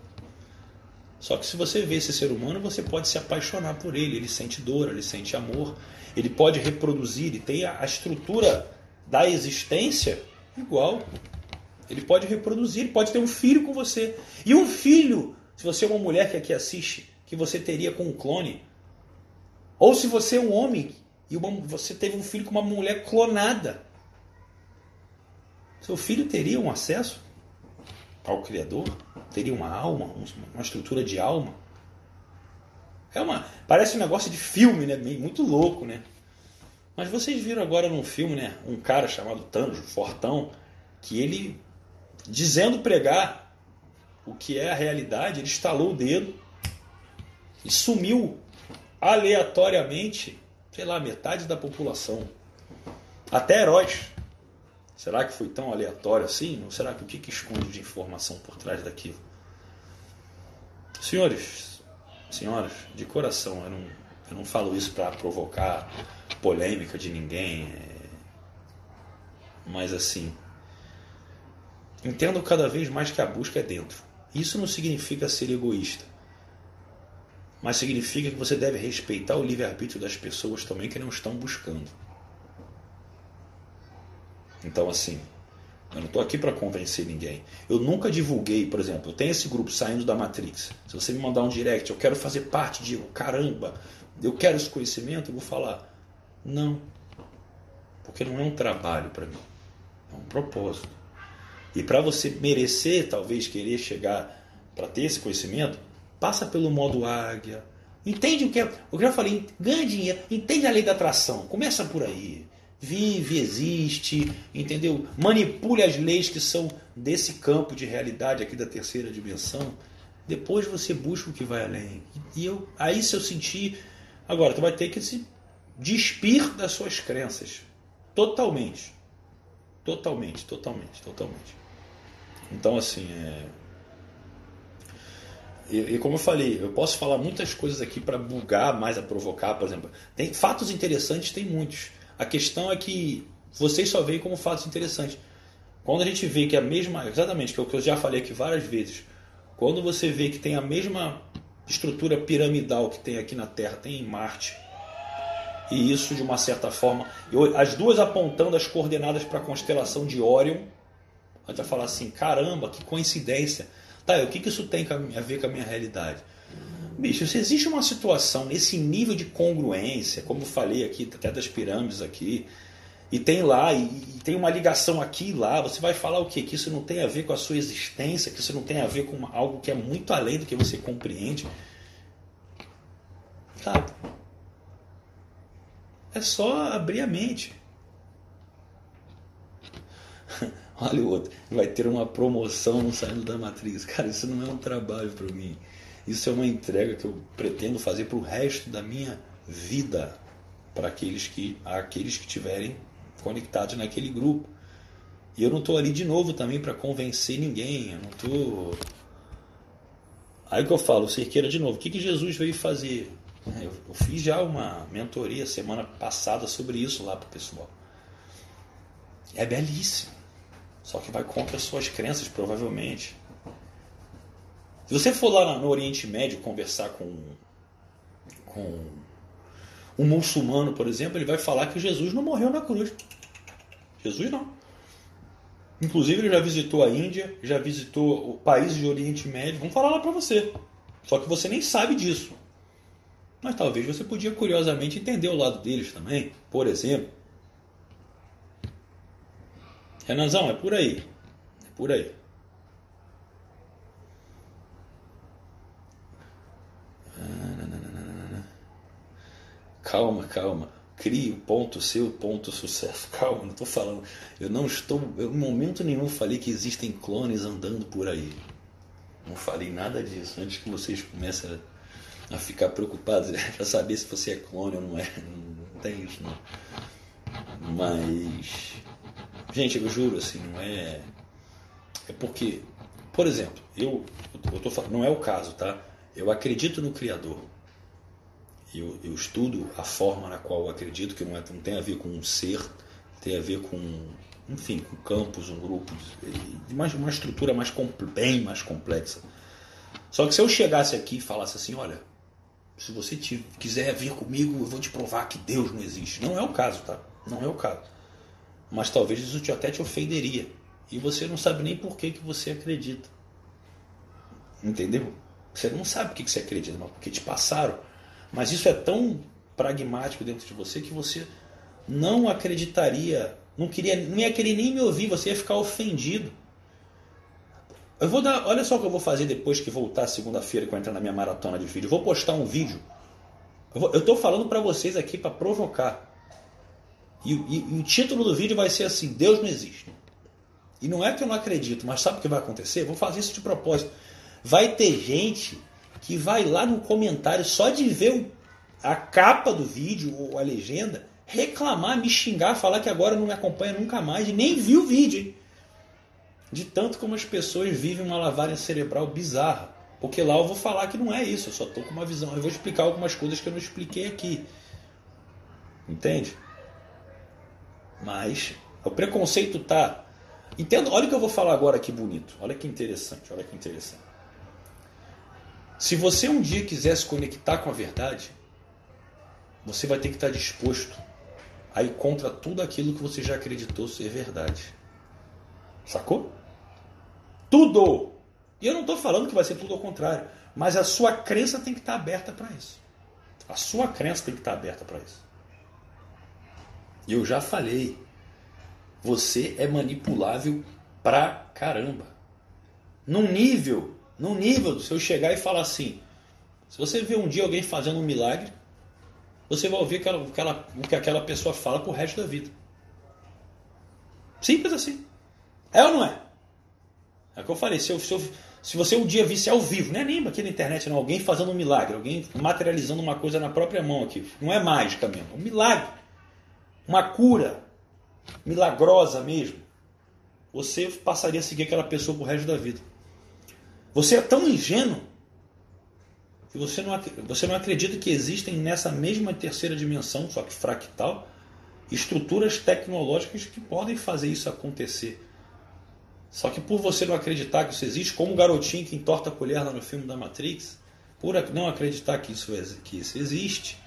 Só que se você vê esse ser humano, você pode se apaixonar por ele. Ele sente dor, ele sente amor. Ele pode reproduzir, ele tem a estrutura da existência igual. Ele pode reproduzir, ele pode ter um filho com você. E um filho, se você é uma mulher que aqui assiste, que você teria com um clone. Ou se você é um homem e uma, você teve um filho com uma mulher clonada. Seu filho teria um acesso ao Criador? Teria uma alma, uma estrutura de alma? É uma, parece um negócio de filme, né? Muito louco, né? Mas vocês viram agora num filme, né? Um cara chamado Thanos, Fortão, que ele, dizendo pregar o que é a realidade, ele estalou o dedo e sumiu aleatoriamente sei lá, metade da população. Até heróis. Será que foi tão aleatório assim? Ou será que o que, que esconde de informação por trás daquilo? Senhores, senhoras, de coração, eu não, eu não falo isso para provocar polêmica de ninguém. É... Mas assim, entendo cada vez mais que a busca é dentro. Isso não significa ser egoísta mas significa que você deve respeitar o livre-arbítrio das pessoas também que não estão buscando. Então, assim, eu não estou aqui para convencer ninguém. Eu nunca divulguei, por exemplo, eu tenho esse grupo saindo da Matrix. Se você me mandar um direct, eu quero fazer parte de, caramba, eu quero esse conhecimento, eu vou falar, não, porque não é um trabalho para mim, é um propósito. E para você merecer, talvez, querer chegar para ter esse conhecimento, passa pelo modo águia. Entende o que é. O que eu já falei, ganha dinheiro, entende a lei da atração. Começa por aí. Vive, existe, entendeu? Manipule as leis que são desse campo de realidade aqui da terceira dimensão. Depois você busca o que vai além. E eu, aí se eu sentir. Agora, tu vai ter que se despir das suas crenças. Totalmente. Totalmente, totalmente, totalmente. Então, assim, é, e, como eu falei, eu posso falar muitas coisas aqui para bugar mais, a provocar, por exemplo. Tem fatos interessantes, tem muitos. A questão é que vocês só veem como fatos interessantes. Quando a gente vê que a mesma, exatamente, que é o que eu já falei aqui várias vezes, quando você vê que tem a mesma estrutura piramidal que tem aqui na Terra, tem em Marte, e isso de uma certa forma, as duas apontando as coordenadas para a constelação de Órion, a gente vai falar assim: caramba, que coincidência Tá, o que, que isso tem a ver com a minha realidade? Bicho, se existe uma situação nesse nível de congruência, como falei aqui, até das pirâmides aqui, e tem lá, e, e, tem uma ligação aqui e lá, você vai falar o quê? Que isso não tem a ver com a sua existência, que isso não tem a ver com algo que é muito além do que você compreende. Cara, é só abrir a mente. Olha o outro, vai ter uma promoção no saindo da matriz. Cara, isso não é um trabalho para mim. Isso é uma entrega que eu pretendo fazer para o resto da minha vida, para aqueles que aqueles que tiverem conectados naquele grupo. E eu não estou ali de novo também para convencer ninguém. Eu não estou. Aí que eu falo, cerqueira de novo. O que, que Jesus veio fazer? É, eu, eu fiz já uma mentoria semana passada sobre isso lá para o pessoal. É belíssimo. Só que vai contra as suas crenças, provavelmente. Se você for lá no Oriente Médio conversar com, com um muçulmano, por exemplo, ele vai falar que Jesus não morreu na cruz. Jesus não. Inclusive, ele já visitou a Índia, já visitou países de Oriente Médio. Vamos falar lá para você. Só que você nem sabe disso. Mas talvez você podia curiosamente entender o lado deles também. Por exemplo, Renanzão, é por aí. É por aí. Calma, calma. Crie o ponto seu, ponto sucesso. Calma, não estou falando. Eu não estou. Eu, em momento nenhum falei que existem clones andando por aí. Não falei nada disso. Antes que vocês comecem a, a ficar preocupados para saber se você é clone ou não é. Não, tem isso, não. Mas. Gente, eu juro, assim, não é. É porque, por exemplo, eu, eu tô não é o caso, tá? Eu acredito no Criador. Eu, eu estudo a forma na qual eu acredito, que não, é, não tem a ver com um ser, tem a ver com, enfim, com campos, um grupo, de mais, uma estrutura mais, bem mais complexa. Só que se eu chegasse aqui e falasse assim, olha, se você te, quiser vir comigo, eu vou te provar que Deus não existe. Não é o caso, tá? Não é o caso. Mas talvez isso até te ofenderia. E você não sabe nem por que, que você acredita. Entendeu? Você não sabe por que, que você acredita, mas porque te passaram. Mas isso é tão pragmático dentro de você que você não acreditaria, não queria, não ia querer nem me ouvir, você ia ficar ofendido. Eu vou dar, olha só o que eu vou fazer depois que voltar segunda-feira que eu entrar na minha maratona de vídeo. Eu vou postar um vídeo. Eu estou falando para vocês aqui para provocar. E, e, e, o título do vídeo vai ser assim: Deus não existe. E não é que eu não acredito, mas sabe o que vai acontecer? Vou fazer isso de propósito. Vai ter gente que vai lá no comentário só de ver a capa do vídeo ou a legenda, reclamar, me xingar, falar que agora não me acompanha nunca mais e nem viu o vídeo. Hein? De tanto como as pessoas vivem uma lavagem cerebral bizarra. Porque lá eu vou falar que não é isso, eu só estou com uma visão. Eu vou explicar algumas coisas que eu não expliquei aqui. Entende? Mas o preconceito tá. Entendo, olha o que eu vou falar agora aqui bonito. Olha que interessante, olha que interessante. Se você um dia quiser se conectar com a verdade, você vai ter que estar disposto a ir contra tudo aquilo que você já acreditou ser verdade. Sacou? Tudo! E eu não estou falando que vai ser tudo ao contrário, mas a sua crença tem que estar aberta para isso. A sua crença tem que estar aberta para isso. E eu já falei, você é manipulável pra caramba. Num nível, num nível se eu chegar e falar assim, se você ver um dia alguém fazendo um milagre, você vai ouvir aquela, aquela, o que aquela pessoa fala pro resto da vida. Simples assim. É ou não é? É o que eu falei. Se, eu, se, eu, se você um dia visse ao vivo, não é nem aqui na internet, não, alguém fazendo um milagre, alguém materializando uma coisa na própria mão aqui. Não é mágica mesmo, é um milagre uma cura milagrosa mesmo, você passaria a seguir aquela pessoa pro resto da vida. Você é tão ingênuo que você não, você não acredita que existem nessa mesma terceira dimensão, só que fractal, estruturas tecnológicas que podem fazer isso acontecer. Só que por você não acreditar que isso existe, como o garotinho que entorta a colher lá no filme da Matrix, por não acreditar que isso, que isso existe,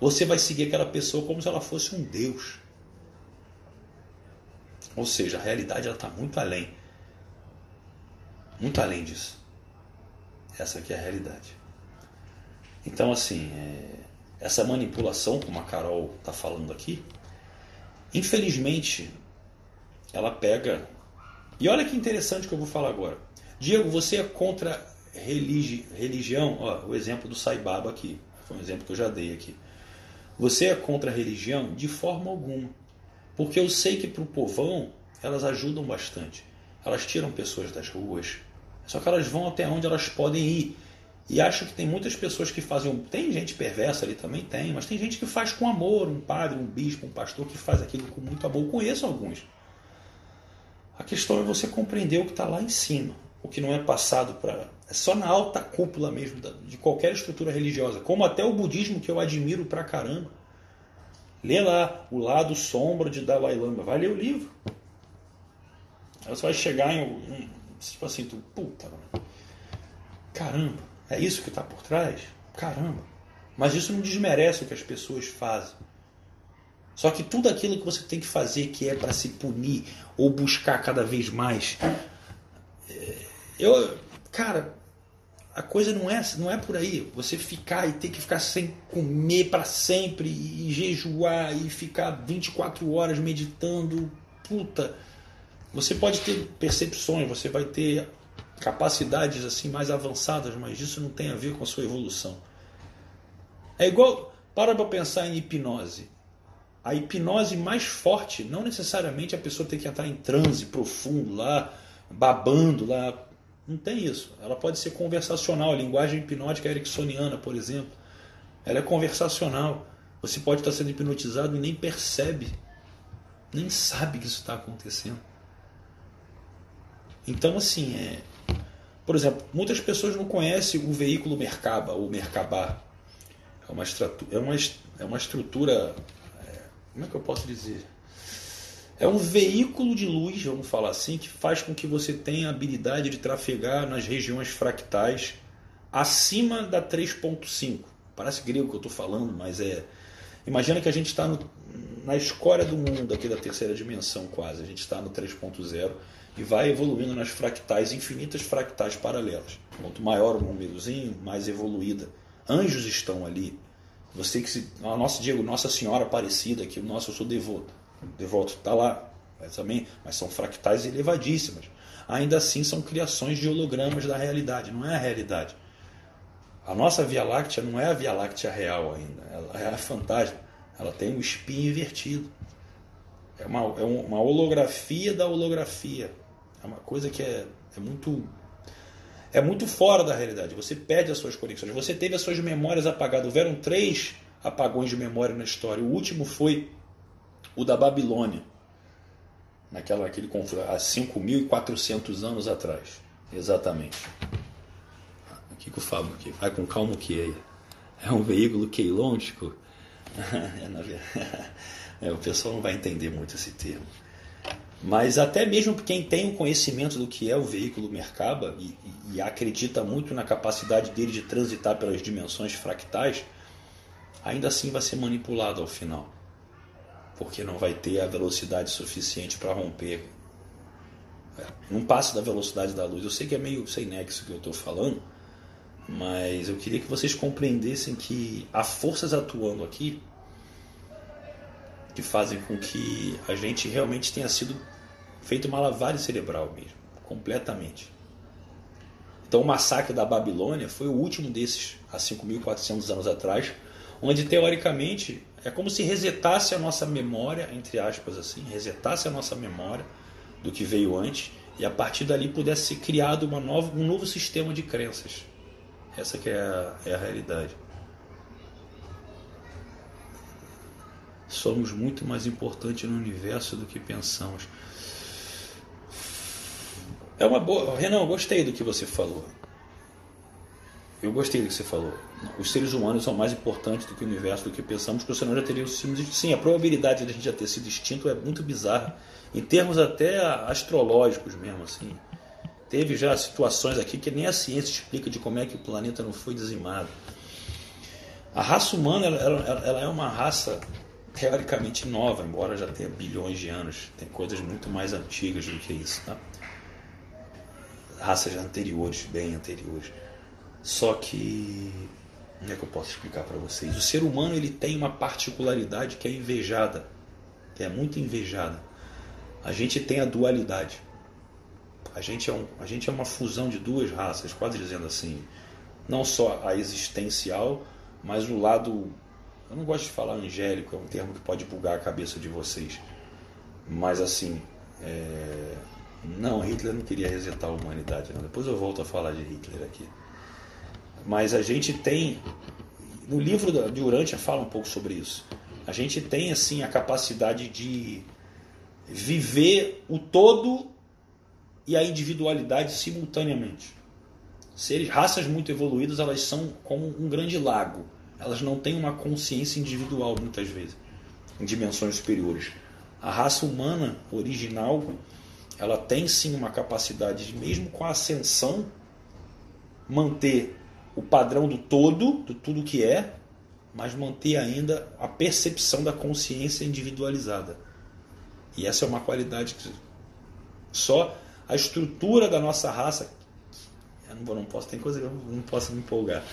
você vai seguir aquela pessoa como se ela fosse um Deus. Ou seja, a realidade está muito além. Muito além disso. Essa aqui é a realidade. Então, assim, é, essa manipulação, como a Carol está falando aqui, infelizmente, ela pega. E olha que interessante que eu vou falar agora. Diego, você é contra religi... religião? Ó, o exemplo do Saibaba aqui. Foi um exemplo que eu já dei aqui. Você é contra a religião? De forma alguma. Porque eu sei que para o povão elas ajudam bastante. Elas tiram pessoas das ruas. Só que elas vão até onde elas podem ir. E acho que tem muitas pessoas que fazem. Tem gente perversa ali também, tem, mas tem gente que faz com amor, um padre, um bispo, um pastor que faz aquilo com muito amor. Eu conheço alguns. A questão é você compreender o que está lá em cima, o que não é passado para. É só na alta cúpula mesmo de qualquer estrutura religiosa, como até o budismo que eu admiro pra caramba. Lê lá o lado sombra de Dalai Lama, vai ler o livro. Você vai chegar em. Tipo assim, tu, puta, mano. caramba é isso que está por trás? Caramba! Mas isso não desmerece o que as pessoas fazem. Só que tudo aquilo que você tem que fazer que é para se punir ou buscar cada vez mais. É, eu, cara, a coisa não é, não é por aí. Você ficar e ter que ficar sem comer para sempre e jejuar e ficar 24 horas meditando. Puta. Você pode ter percepções, você vai ter capacidades assim mais avançadas, mas isso não tem a ver com a sua evolução. É igual, para para pensar em hipnose. A hipnose mais forte, não necessariamente a pessoa tem que entrar em transe profundo lá, babando lá. Não tem isso. Ela pode ser conversacional. A linguagem hipnótica ericksoniana, por exemplo, ela é conversacional. Você pode estar sendo hipnotizado e nem percebe, nem sabe que isso está acontecendo. Então, assim, é, por exemplo, muitas pessoas não conhecem o veículo Merkaba ou Merkabah. É uma, é uma, é uma estrutura. É, como é que eu posso dizer? É um veículo de luz, vamos falar assim, que faz com que você tenha a habilidade de trafegar nas regiões fractais acima da 3.5. Parece grego que eu estou falando, mas é. Imagina que a gente está na escória do mundo aqui da terceira dimensão, quase. A gente está no 3.0 e vai evoluindo nas fractais, infinitas fractais paralelas. Quanto maior o númerozinho, mais evoluída. Anjos estão ali. Você que se, a nossa Diego, Nossa Senhora Aparecida, que o nosso eu sou devoto. Devoto está lá, mas também, mas são fractais elevadíssimas. Ainda assim são criações de hologramas da realidade, não é a realidade. A nossa Via Láctea não é a Via Láctea real ainda, ela é a fantasma. Ela tem um espinho invertido. É uma, é uma holografia da holografia. É uma coisa que é, é muito é muito fora da realidade. Você perde as suas conexões. Você teve as suas memórias apagadas. Houveram três apagões de memória na história. O último foi o da Babilônia, naquela aquele há 5.400 anos atrás, exatamente. O que, que o Fábio aqui? Vai com calma que é. É um veículo queilôntico. é, é, o pessoal não vai entender muito esse termo. Mas até mesmo quem tem o conhecimento do que é o veículo Merkaba e, e, acredita muito na capacidade dele de transitar pelas dimensões fractais, ainda assim vai ser manipulado ao final. Porque não vai ter a velocidade suficiente para romper. É, não passa da velocidade da luz. Eu sei que é meio sem nexo que eu estou falando, mas eu queria que vocês compreendessem que há forças atuando aqui que fazem com que a gente realmente tenha sido feito uma lavagem cerebral mesmo, completamente. Então o massacre da Babilônia foi o último desses, há 5.400 anos atrás, onde teoricamente é como se resetasse a nossa memória, entre aspas assim, resetasse a nossa memória do que veio antes e a partir dali pudesse ser criado uma nova, um novo sistema de crenças. Essa que é a, é a realidade. Somos muito mais importantes no universo do que pensamos. É uma boa. Renan, gostei do que você falou. Eu gostei do que você falou. Os seres humanos são mais importantes do que o universo, do que pensamos, porque senão já teríamos sido. Sim, a probabilidade de a gente já ter sido extinto é muito bizarra. Em termos até astrológicos mesmo, assim. Teve já situações aqui que nem a ciência explica de como é que o planeta não foi dizimado. A raça humana ela, ela, ela é uma raça teoricamente nova, embora já tenha bilhões de anos. Tem coisas muito mais antigas do que isso. Tá? Raças anteriores, bem anteriores. Só que como é que eu posso explicar para vocês? O ser humano ele tem uma particularidade que é invejada, que é muito invejada. A gente tem a dualidade. A gente é, um, a gente é uma fusão de duas raças, quase dizendo assim, não só a existencial, mas o lado. Eu não gosto de falar angélico, é um termo que pode bugar a cabeça de vocês. Mas assim, é... não, Hitler não queria resetar a humanidade. Não. Depois eu volto a falar de Hitler aqui. Mas a gente tem, no livro de Urântia fala um pouco sobre isso. A gente tem assim a capacidade de viver o todo e a individualidade simultaneamente. Seres, raças muito evoluídas, elas são como um grande lago. Elas não têm uma consciência individual muitas vezes, em dimensões superiores. A raça humana original, ela tem sim uma capacidade de, mesmo com a ascensão, manter o padrão do todo, do tudo que é, mas manter ainda a percepção da consciência individualizada. E essa é uma qualidade que só a estrutura da nossa raça. Eu não, não posso, tem coisa que eu não posso me empolgar.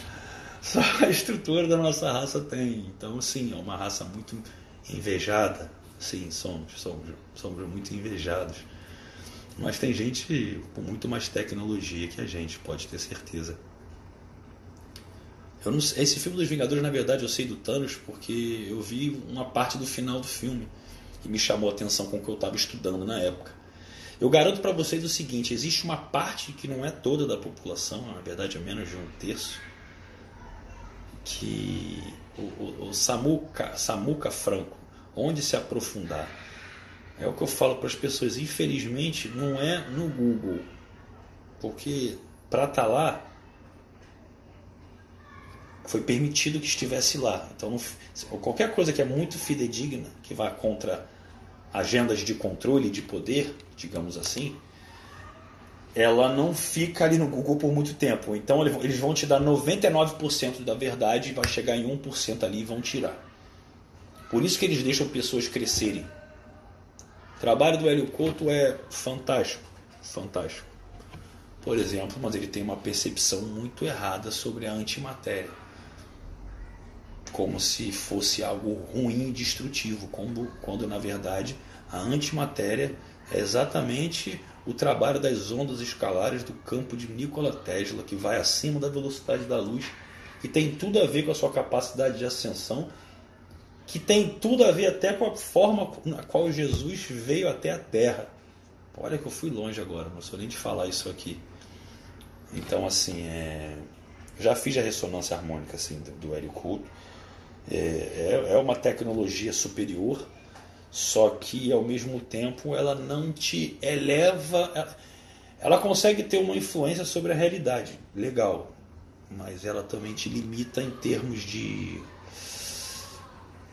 Só a estrutura da nossa raça tem. Então, sim, é uma raça muito invejada. Sim, somos, somos, somos muito invejados. Mas tem gente com muito mais tecnologia que a gente, pode ter certeza. Não, esse filme dos Vingadores, na verdade, eu sei do Thanos porque eu vi uma parte do final do filme que me chamou a atenção com o que eu estava estudando na época. Eu garanto para vocês o seguinte: existe uma parte que não é toda da população, na verdade é menos de um terço, que o, o, o Samuca, Samuca Franco, onde se aprofundar, é o que eu falo para as pessoas. Infelizmente, não é no Google, porque para estar tá lá foi permitido que estivesse lá. Então, não, qualquer coisa que é muito fidedigna, que vá contra agendas de controle de poder, digamos assim, ela não fica ali no Google por muito tempo. Então, eles vão te dar 99% da verdade vai chegar em 1% ali e vão tirar. Por isso que eles deixam pessoas crescerem. O trabalho do Hélio Couto é fantástico, fantástico. Por exemplo, mas ele tem uma percepção muito errada sobre a antimatéria como se fosse algo ruim e destrutivo, quando, quando na verdade a antimatéria é exatamente o trabalho das ondas escalares do campo de Nikola Tesla, que vai acima da velocidade da luz, que tem tudo a ver com a sua capacidade de ascensão, que tem tudo a ver até com a forma na qual Jesus veio até a Terra. Olha que eu fui longe agora, não sou nem de falar isso aqui. Então, assim, é... já fiz a ressonância harmônica assim, do, Hélio Couto é, é, é uma tecnologia superior, só que ao mesmo tempo ela não te eleva. Ela consegue ter uma influência sobre a realidade, legal, mas ela também te limita em termos de.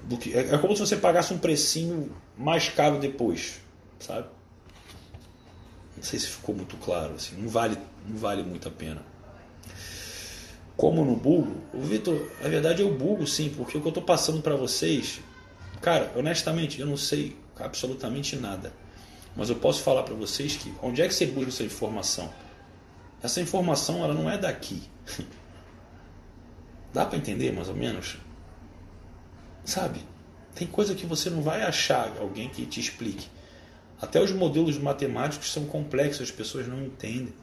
Do que, é, é como se você pagasse um precinho mais caro depois, sabe? Não sei se ficou muito claro, assim, não vale, não vale muito a pena como no bugo, o Vitor, a verdade eu bugo sim, porque o que eu estou passando para vocês, cara, honestamente, eu não sei absolutamente nada. Mas eu posso falar para vocês que onde é que você busca essa informação? Essa informação ela não é daqui. Dá para entender mais ou menos? Sabe? Tem coisa que você não vai achar alguém que te explique. Até os modelos matemáticos são complexos, as pessoas não entendem.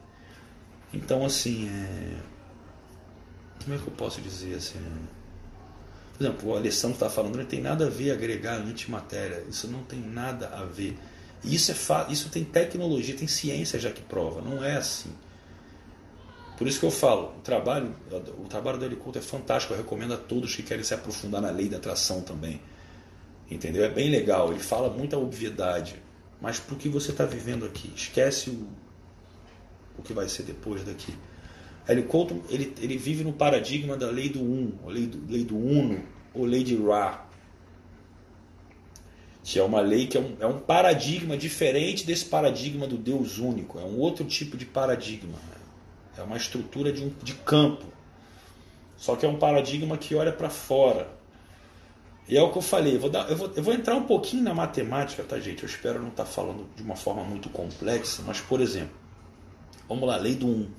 Então, assim, é como é que eu posso dizer assim? Por exemplo, o Alessandro está falando, não tem nada a ver agregar antimatéria. Isso não tem nada a ver. Isso, é isso tem tecnologia, tem ciência já que prova. Não é assim. Por isso que eu falo, o trabalho, o trabalho do Heliculto é fantástico. Eu recomendo a todos que querem se aprofundar na lei da atração também. Entendeu? É bem legal. Ele fala muita obviedade. Mas o que você está vivendo aqui, esquece o, o que vai ser depois daqui. Hélio Couto ele, ele vive no paradigma da lei do um, a lei do, lei do uno, ou lei de Ra. Que é uma lei que é um, é um paradigma diferente desse paradigma do Deus único. É um outro tipo de paradigma. É uma estrutura de, um, de campo. Só que é um paradigma que olha para fora. E é o que eu falei, vou, dar, eu, vou, eu vou entrar um pouquinho na matemática, tá, gente? Eu espero não estar tá falando de uma forma muito complexa, mas, por exemplo, Vamos lá, lei do 1.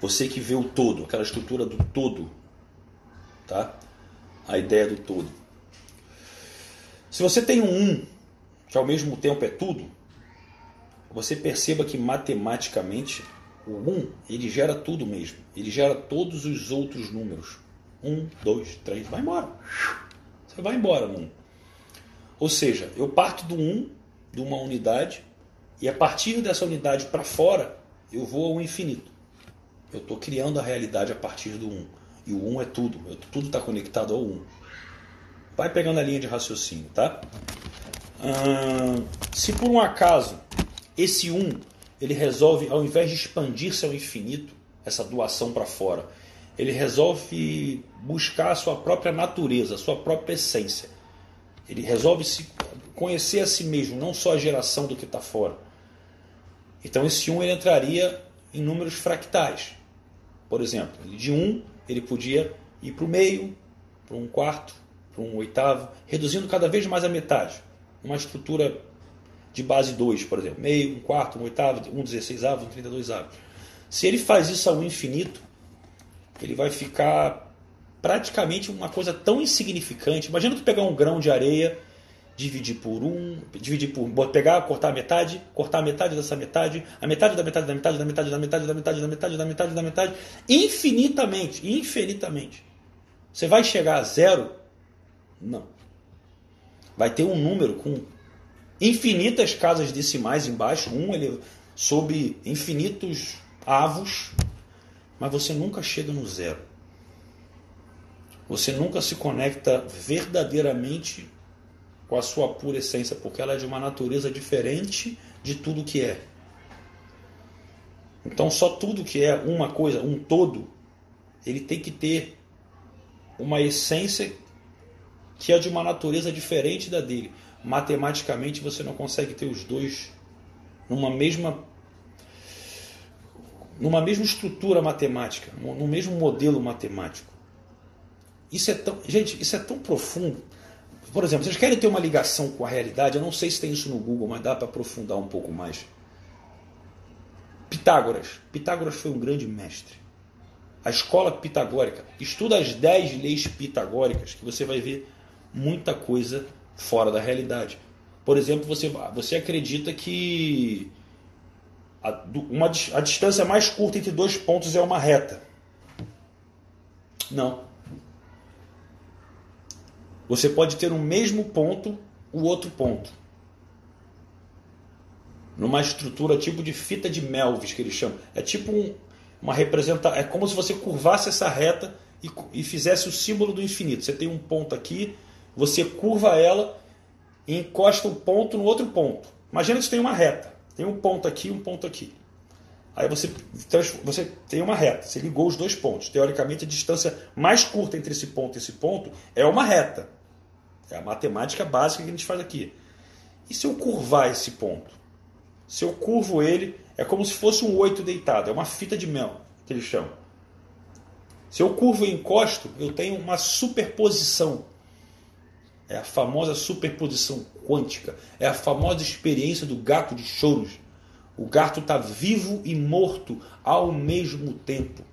Você que vê o todo, aquela estrutura do todo, tá? A ideia do todo. Se você tem um 1, que ao mesmo tempo é tudo, você perceba que matematicamente o 1 ele gera tudo mesmo. Ele gera todos os outros números. 1, 2, 3, vai embora. Você vai embora no 1. Ou seja, eu parto do 1, de uma unidade, e a partir dessa unidade para fora, eu vou ao infinito. Eu estou criando a realidade a partir do 1. E o 1 é tudo. Tudo está conectado ao 1. Vai pegando a linha de raciocínio, tá? Hum, se por um acaso esse 1 ele resolve, ao invés de expandir-se ao infinito, essa doação para fora, ele resolve buscar a sua própria natureza, a sua própria essência. Ele resolve se conhecer a si mesmo, não só a geração do que está fora. Então esse 1 ele entraria em números fractais. Por exemplo, de 1 ele podia ir para o meio, para um quarto, para um oitavo, reduzindo cada vez mais a metade. Uma estrutura de base 2, por exemplo, meio, um quarto, um oitavo, um 16 avos, um 32 avos. Se ele faz isso ao infinito, ele vai ficar praticamente uma coisa tão insignificante. Imagina tu pegar um grão de areia, dividir por um, dividir por, pegar, cortar a metade, cortar a metade dessa metade, a metade da metade da metade da metade da metade da metade da metade da metade da metade, infinitamente, infinitamente. Você vai chegar a zero? Não. Vai ter um número com infinitas casas decimais embaixo, um ele sob infinitos avos, mas você nunca chega no zero. Você nunca se conecta verdadeiramente com a sua pura essência, porque ela é de uma natureza diferente de tudo que é. Então, só tudo que é uma coisa, um todo, ele tem que ter uma essência que é de uma natureza diferente da dele matematicamente você não consegue ter os dois numa mesma numa mesma estrutura matemática, no mesmo modelo matemático. Isso é tão, gente, isso é tão profundo. Por exemplo, vocês querem ter uma ligação com a realidade? Eu não sei se tem isso no Google, mas dá para aprofundar um pouco mais. Pitágoras. Pitágoras foi um grande mestre. A escola pitagórica. Estuda as 10 leis pitagóricas que você vai ver muita coisa fora da realidade. Por exemplo, você, você acredita que a, uma, a distância mais curta entre dois pontos é uma reta. Não. Você pode ter no mesmo ponto o outro ponto. Numa estrutura tipo de fita de Melvis, que eles chamam. É tipo um, uma representação. É como se você curvasse essa reta e, e fizesse o símbolo do infinito. Você tem um ponto aqui, você curva ela e encosta um ponto no outro ponto. Imagina que você tem uma reta. Tem um ponto aqui um ponto aqui. Aí você, você tem uma reta. Você ligou os dois pontos. Teoricamente, a distância mais curta entre esse ponto e esse ponto é uma reta. É a matemática básica que a gente faz aqui. E se eu curvar esse ponto? Se eu curvo ele, é como se fosse um oito deitado. É uma fita de mel, que eles chamam. Se eu curvo e encosto, eu tenho uma superposição é a famosa superposição quântica. É a famosa experiência do gato de choros. O gato está vivo e morto ao mesmo tempo.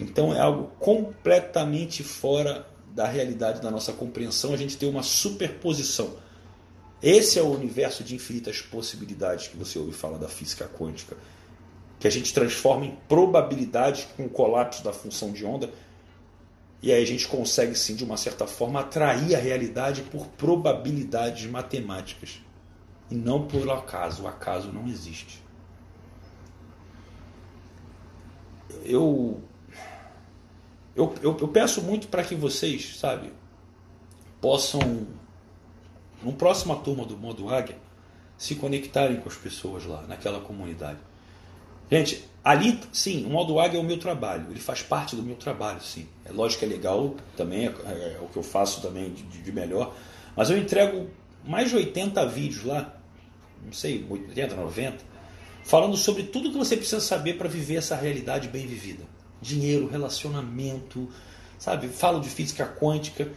Então é algo completamente fora da realidade da nossa compreensão. A gente tem uma superposição. Esse é o universo de infinitas possibilidades que você ouve falar da física quântica, que a gente transforma em probabilidades com o colapso da função de onda e aí a gente consegue, sim, de uma certa forma, atrair a realidade por probabilidades matemáticas. E não por acaso. O acaso não existe. Eu, eu, eu, eu peço muito para que vocês, sabe, possam, no próxima turma do Modo Águia, se conectarem com as pessoas lá, naquela comunidade. Gente, ali, sim, o modo águia é o meu trabalho, ele faz parte do meu trabalho, sim. É lógico que é legal, também é, é, é o que eu faço também de, de, melhor, mas eu entrego mais de 80 vídeos lá, não sei, 80, 90, falando sobre tudo que você precisa saber para viver essa realidade bem vivida. Dinheiro, relacionamento, sabe? Falo de física quântica.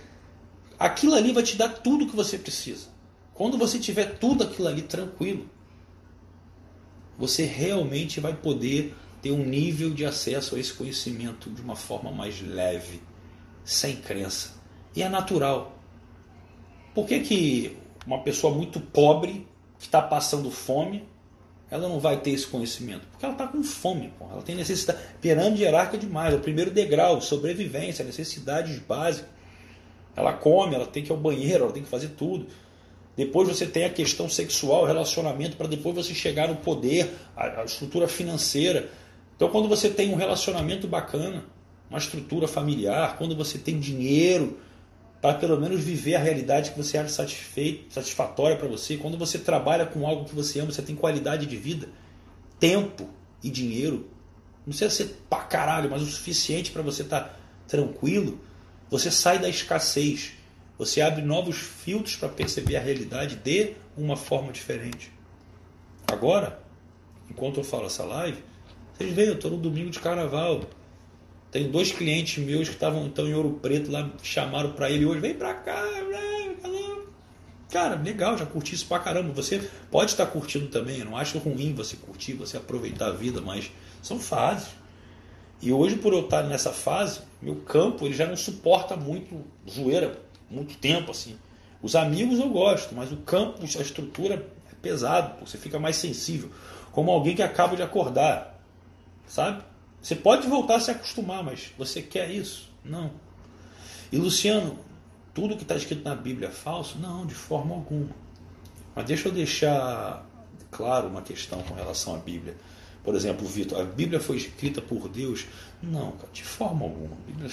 Aquilo ali vai te dar tudo que você precisa. Quando você tiver tudo aquilo ali tranquilo, você realmente vai poder ter um nível de acesso a esse conhecimento de uma forma mais leve, sem crença. E é natural. Por que, que uma pessoa muito pobre, que está passando fome, ela não vai ter esse conhecimento? Porque ela está com fome, pô. ela tem necessidade. Pirâmide hierárquica demais, é o primeiro degrau, sobrevivência, necessidades básicas. Ela come, ela tem que ir ao banheiro, ela tem que fazer tudo. Depois você tem a questão sexual, relacionamento, para depois você chegar no poder, a, estrutura financeira. Então, quando você tem um relacionamento bacana, uma estrutura familiar, quando você tem dinheiro para pelo menos viver a realidade que você acha satisfeito, satisfatória para você, quando você trabalha com algo que você ama, você tem qualidade de vida, tempo e dinheiro, não precisa ser pra caralho, mas o suficiente para você estar tá tranquilo, você sai da escassez você abre novos filtros para perceber a realidade de uma forma diferente. Agora, enquanto eu falo essa live, vocês veem, eu estou no domingo de carnaval. Tem dois clientes meus que estavam então em Ouro Preto lá, chamaram para ele hoje, vem para cá, Cara, legal, já curti isso pra caramba. Você pode estar curtindo também, eu não acho ruim você curtir, você aproveitar a vida, mas são fases. E hoje, por eu estar nessa fase, meu campo ele já não suporta muito zoeira muito tempo assim. Os amigos eu gosto, mas o campo, a estrutura é pesado, você fica mais sensível, como alguém que acaba de acordar, sabe? Você pode voltar a se acostumar, mas você quer isso? Não. E Luciano, tudo que está escrito na Bíblia é falso? Não, de forma alguma. Mas deixa eu deixar claro uma questão com relação à Bíblia. Por exemplo, Vitor, a Bíblia foi escrita por Deus? Não, de forma alguma. A Bíblia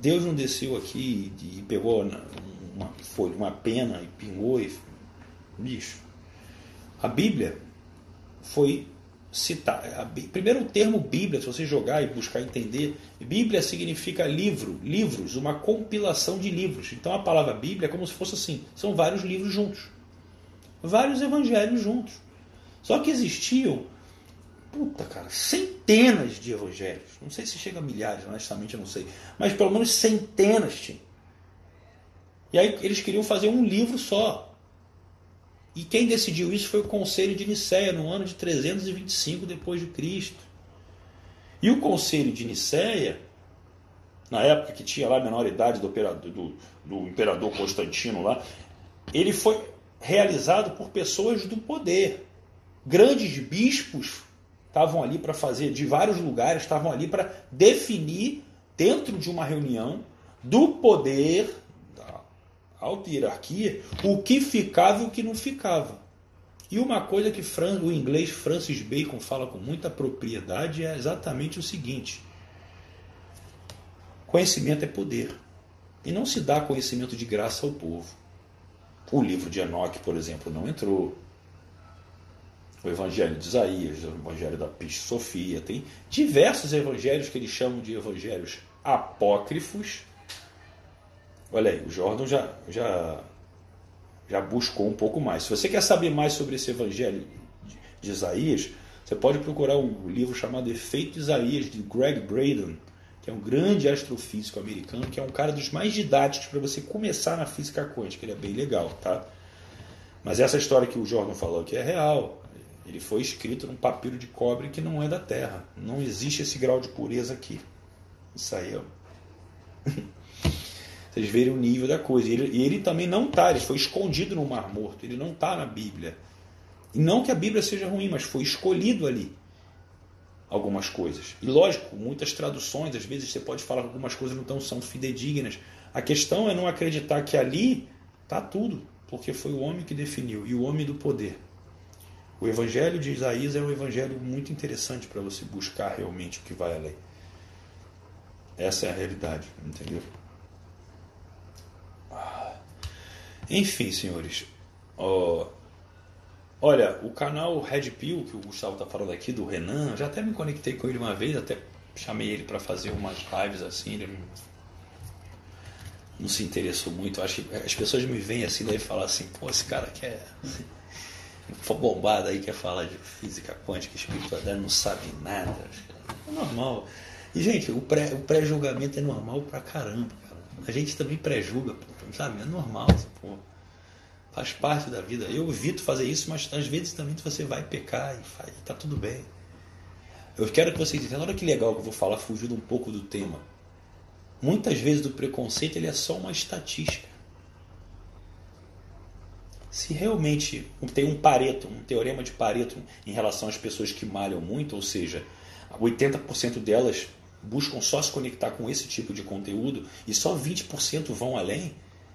Deus não desceu aqui e pegou uma, folha, uma pena e pingou e. Bicho. A Bíblia foi citar. Primeiro o termo Bíblia, se você jogar e buscar entender, Bíblia significa livro, livros, uma compilação de livros. Então a palavra Bíblia é como se fosse assim, são vários livros juntos. Vários evangelhos juntos. Só que existiam puta, cara, centenas de evangelhos. Não sei se chega a milhares, honestamente eu não sei. Mas pelo menos centenas tinha. E aí eles queriam fazer um livro só. E quem decidiu isso foi o Conselho de Nicéia, no ano de 325 depois de Cristo. E o Conselho de Nicéia, na época que tinha lá a menor idade do, do, do imperador Constantino lá, ele foi realizado por pessoas do poder. Grandes bispos estavam ali para fazer, de vários lugares, estavam ali para definir, dentro de uma reunião, do poder, da alta hierarquia, o que ficava e o que não ficava. E uma coisa que o inglês Francis Bacon fala com muita propriedade é exatamente o seguinte: conhecimento é poder. E não se dá conhecimento de graça ao povo. O livro de Enoque, por exemplo, não entrou o Evangelho de Isaías, o Evangelho da Piste Sofia, tem diversos evangelhos que eles chamam de evangelhos apócrifos. Olha aí, o Jordan já, já, já buscou um pouco mais. Se você quer saber mais sobre esse evangelho de, Isaías, você pode procurar um livro chamado Efeito Isaías, de Greg Braden, que é um grande astrofísico americano, que é um cara dos mais didáticos para você começar na física quântica. Ele é bem legal, tá? Mas essa história que o Jordan falou aqui é real. Ele foi escrito num papiro de cobre que não é da Terra. Não existe esse grau de pureza aqui. Isso aí é. Vocês verem o nível da coisa. E ele, ele também não está, ele foi escondido no Mar Morto. Ele não está na Bíblia. E não que a Bíblia seja ruim, mas foi escolhido ali algumas coisas. E lógico, muitas traduções, às vezes você pode falar que algumas coisas não tão, são fidedignas. A questão é não acreditar que ali está tudo, porque foi o homem que definiu e o homem do poder. O Evangelho de Isaías é um evangelho muito interessante para você buscar realmente o que vai além. Essa é a realidade, entendeu? Enfim, senhores. olha, o canal Red Pill, que o Gustavo está falando aqui, do Renan, já até me conectei com ele uma vez, até chamei ele para fazer umas lives assim, ele não, não se interessou muito. Acho que as pessoas me veem assim, daí falam assim, pô, esse cara quer bombado aí que fala de física quântica, espiritualidade, não sabe nada. É normal. E, gente, o pré-julgamento pré é normal pra caramba, cara. A gente também pré-julga, sabe? É normal porra. Faz parte da vida. Eu evito fazer isso, mas às vezes também você vai pecar e faz, tá tudo bem. Eu quero que vocês entendam. Olha que legal que eu vou falar, fugindo um pouco do tema. Muitas vezes o preconceito ele é só uma estatística. Se realmente tem um Pareto, um teorema de Pareto em relação às pessoas que malham muito, ou seja, 80% delas buscam só se conectar com esse tipo de conteúdo e só 20% vão além,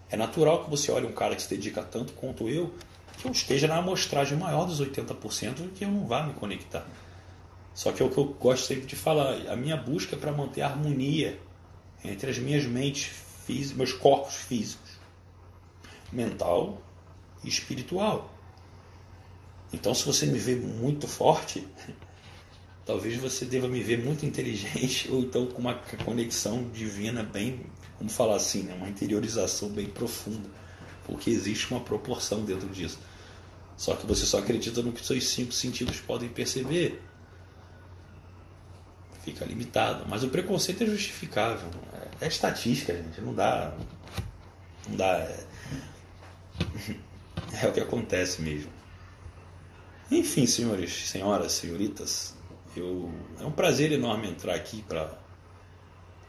é natural que você olhe um cara que se dedica tanto quanto eu, que eu esteja na amostragem maior dos 80% e que eu não vá me conectar. Só que é o que eu gosto sempre de falar, a minha busca é para manter a harmonia entre as minhas mentes, meus corpos físicos, mental espiritual. Então, se você me vê muito forte, talvez você deva me ver muito inteligente ou então com uma conexão divina bem vamos falar assim, né, uma interiorização bem profunda, porque existe uma proporção dentro disso. Só que você só acredita no que seus cinco sentidos podem perceber. Fica limitado. Mas o preconceito é justificável. É, é estatística, gente. Não dá. Não dá. É, é o que acontece mesmo. Enfim, senhores, senhoras, senhoritas, eu, é um prazer enorme entrar aqui para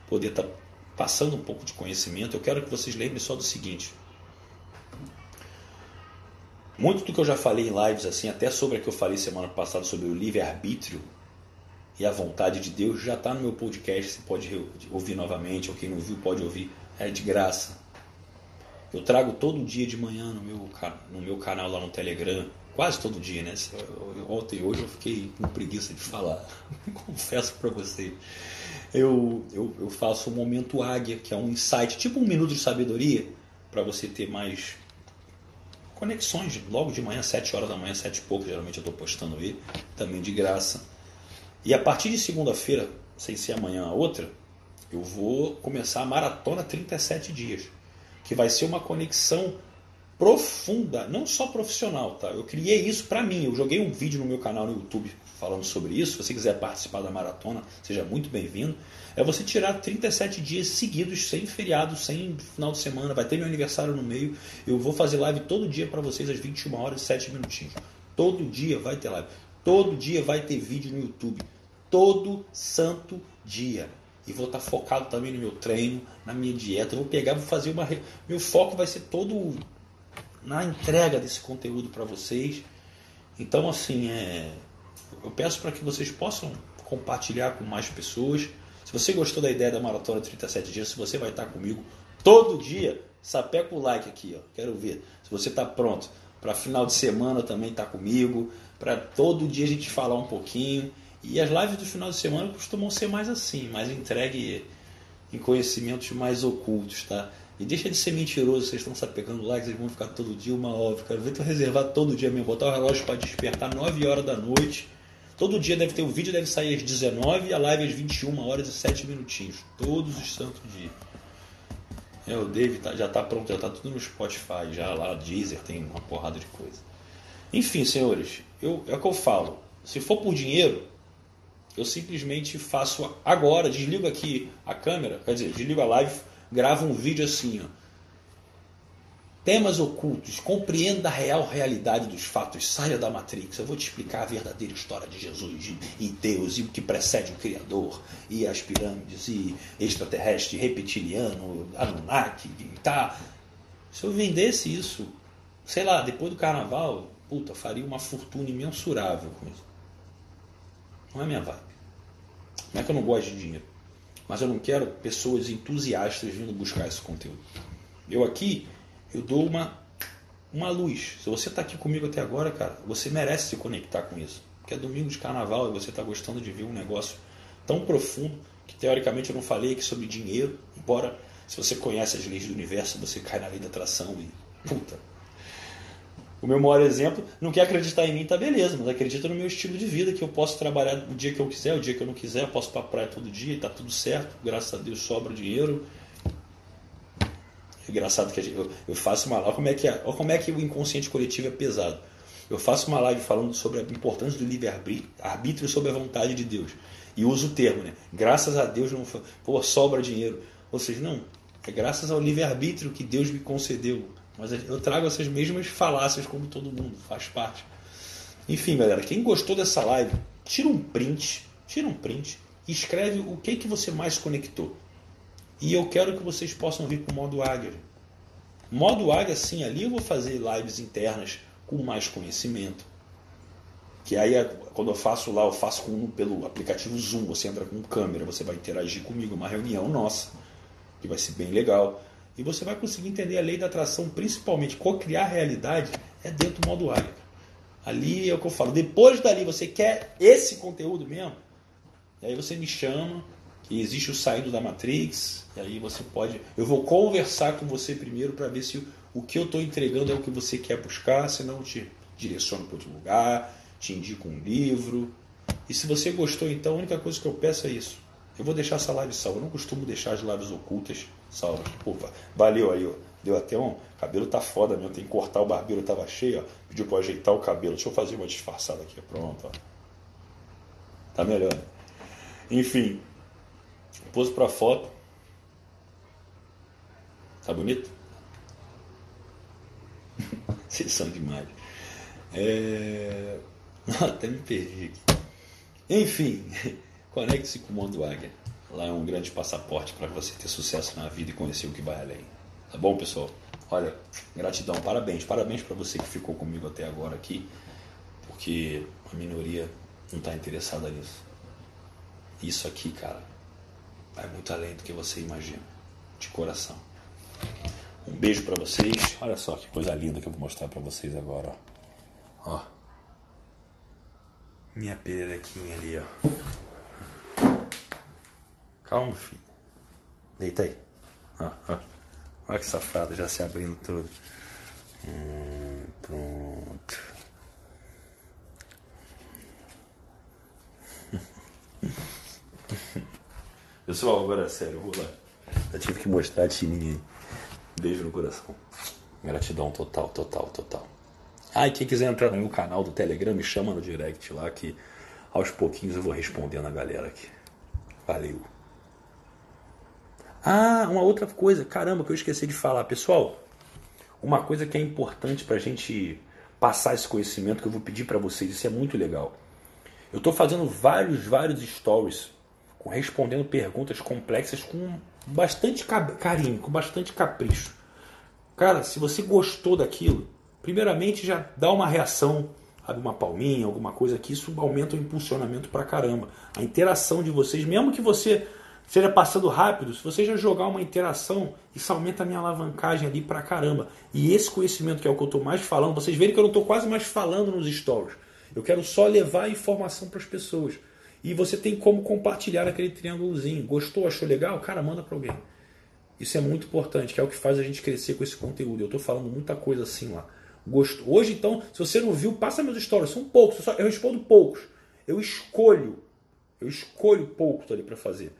poder estar tá passando um pouco de conhecimento, eu quero que vocês lembrem só do seguinte. Muito do que eu já falei em lives, assim, até sobre a que eu falei semana passada sobre o livre-arbítrio e a vontade de Deus, já está no meu podcast. Você pode ouvir novamente, ou quem não viu pode ouvir. É de graça. Eu trago todo dia de manhã no meu, no meu canal lá no Telegram, quase todo dia, né? Ontem e hoje eu fiquei com preguiça de falar, confesso para vocês eu, eu, eu faço o Momento Águia, que é um insight, tipo um minuto de sabedoria, para você ter mais conexões logo de manhã, 7 horas da manhã, 7 e pouco, geralmente eu estou postando ele, também de graça. E a partir de segunda-feira, sem ser amanhã a outra, eu vou começar a maratona 37 dias, que vai ser uma conexão profunda, não só profissional, tá? Eu criei isso para mim, eu joguei um vídeo no meu canal no YouTube falando sobre isso. Se você quiser participar da maratona, seja muito bem-vindo. É você tirar 37 dias seguidos, sem feriado, sem final de semana. Vai ter meu aniversário no meio. Eu vou fazer live todo dia para vocês às 21 horas e 7 minutinhos. Todo dia vai ter live. Todo dia vai ter vídeo no YouTube. Todo santo dia. E vou estar focado também no meu treino, na minha dieta. Vou pegar, vou fazer uma. Meu foco vai ser todo na entrega desse conteúdo para vocês. Então, assim, é eu peço para que vocês possam compartilhar com mais pessoas. Se você gostou da ideia da maratona 37 dias, se você vai estar comigo todo dia, sapeca o like aqui, ó. Quero ver. Se você está pronto para final de semana também estar tá comigo, para todo dia a gente falar um pouquinho. E as lives do final de semana costumam ser mais assim, mais entregue em conhecimentos mais ocultos, tá? E deixa de ser mentiroso, vocês estão sapecando likes, vocês vão ficar todo dia uma. Quero ver tu reservar todo dia mesmo, botar o relógio para despertar 9 horas da noite Todo dia deve ter o um vídeo, deve sair às 19 e a live às 21 horas e 7 minutinhos. Todos os santos dias. É, o David tá, já está pronto, já está tudo no Spotify, já lá, Deezer, tem uma porrada de coisa. Enfim, senhores, eu, é o que eu falo. Se for por dinheiro, eu simplesmente faço agora, desligo aqui a câmera, quer dizer, desligo a live, gravo um vídeo assim, ó Temas ocultos, compreenda a real realidade dos fatos, saia da Matrix. Eu vou te explicar a verdadeira história de Jesus e Deus, e o que precede o Criador, e as pirâmides, e extraterrestre, reptiliano, Anunnaki, tá. Se eu vendesse isso, sei lá, depois do carnaval, puta, faria uma fortuna imensurável com isso. Não é minha vibe. Não é que eu não gosto de dinheiro, mas eu não quero pessoas entusiastas vindo buscar esse conteúdo. Eu aqui eu dou uma, uma luz. Se você está aqui comigo até agora, cara, você merece se conectar com isso. Porque é domingo de carnaval e você está gostando de ver um negócio tão profundo que teoricamente eu não falei aqui sobre dinheiro, embora se você conhece as leis do universo, você cai na lei da atração e puta. O meu maior exemplo, não quer acreditar em mim, tá beleza, mas acredita no meu estilo de vida, que eu posso trabalhar o dia que eu quiser, o dia que eu não quiser, eu posso ir pra praia todo dia e tá tudo certo, graças a Deus sobra dinheiro, é engraçado que eu, eu faço uma live. Como é, que é, olha como é que o inconsciente coletivo é pesado. Eu faço uma live falando sobre a importância do livre-arbítrio sobre a vontade de Deus. E uso o termo, né? Graças a Deus não pô, sobra dinheiro. Ou seja, não. É graças ao livre-arbítrio que Deus me concedeu Mas eu trago essas mesmas falácias como todo mundo, faz parte. Enfim, galera, quem gostou dessa live, tira um print, tira um print e escreve o que que você mais conectou. E eu quero que vocês possam vir com o modo águia. Modo águia, sim, ali eu vou fazer lives internas com mais conhecimento. Que aí, quando eu faço lá, eu faço com, pelo aplicativo Zoom. Você entra com câmera, você vai interagir comigo, uma reunião nossa, que vai ser bem legal. E você vai conseguir entender a lei da atração, principalmente co-criar realidade, é dentro do modo águia. Ali é o que eu falo. Depois dali, você quer esse conteúdo mesmo? E aí você me chama, que existe o saindo da Matrix, e aí você pode. Eu vou conversar com você primeiro para ver se o que eu estou entregando é o que você quer buscar, senão eu te direciono para outro lugar, te indico um livro. E se você gostou, então a única coisa que eu peço é isso. Eu vou deixar essa live salva. Eu não costumo deixar as lives ocultas salvas. Opa, valeu aí, ó. Deu até um. Cabelo tá foda mesmo. Tem que cortar o barbeiro, tava cheio, ó. Pediu pra ajeitar o cabelo. Deixa eu fazer uma disfarçada aqui. Pronto, ó. Tá melhor. Né? Enfim. Pôs pra foto. Tá bonito? Vocês são demais. É... Até me perdi aqui. Enfim, conecte-se com o Mundo Águia. Lá é um grande passaporte para você ter sucesso na vida e conhecer o que vai além. Tá bom, pessoal? Olha, gratidão, parabéns, parabéns para você que ficou comigo até agora aqui, porque a minoria não está interessada nisso. Isso aqui, cara, vai muito além do que você imagina, de coração. Um beijo para vocês. Olha só que coisa linda que eu vou mostrar para vocês agora, ó. Minha pererequinha ali, ó. Calma, filho. Deita aí. Ó, ó. Olha que safado, já se abrindo tudo. Hum, pronto. Pessoal, agora é sério, vou lá. Eu tive que mostrar a tininha Beijo no coração. Gratidão total, total, total. Ah, e quem quiser entrar no meu canal do Telegram, me chama no direct lá que aos pouquinhos eu vou respondendo a galera aqui. Valeu. Ah, uma outra coisa, caramba, que eu esqueci de falar. Pessoal, uma coisa que é importante para a gente passar esse conhecimento que eu vou pedir para vocês, isso é muito legal. Eu estou fazendo vários, vários stories respondendo perguntas complexas com bastante carinho, com bastante capricho. Cara, se você gostou daquilo, primeiramente já dá uma reação, abre uma palminha, alguma coisa que isso aumenta o impulsionamento pra caramba. A interação de vocês, mesmo que você seja passando rápido, se você já jogar uma interação, isso aumenta a minha alavancagem ali pra caramba. E esse conhecimento que é o que eu estou mais falando, vocês verem que eu não estou quase mais falando nos stories. Eu quero só levar a informação para as pessoas. E você tem como compartilhar aquele triângulozinho. Gostou, achou legal? Cara, manda para alguém. Isso é muito importante, que é o que faz a gente crescer com esse conteúdo. Eu estou falando muita coisa assim lá. Gostou. Hoje, então, se você não viu, passa meus stories. São poucos. Eu respondo poucos. Eu escolho. Eu escolho poucos ali para fazer.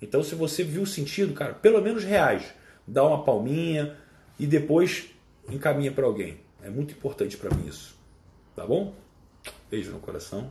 Então, se você viu o sentido, cara, pelo menos reage. Dá uma palminha e depois encaminha para alguém. É muito importante para mim isso. Tá bom? Beijo no coração.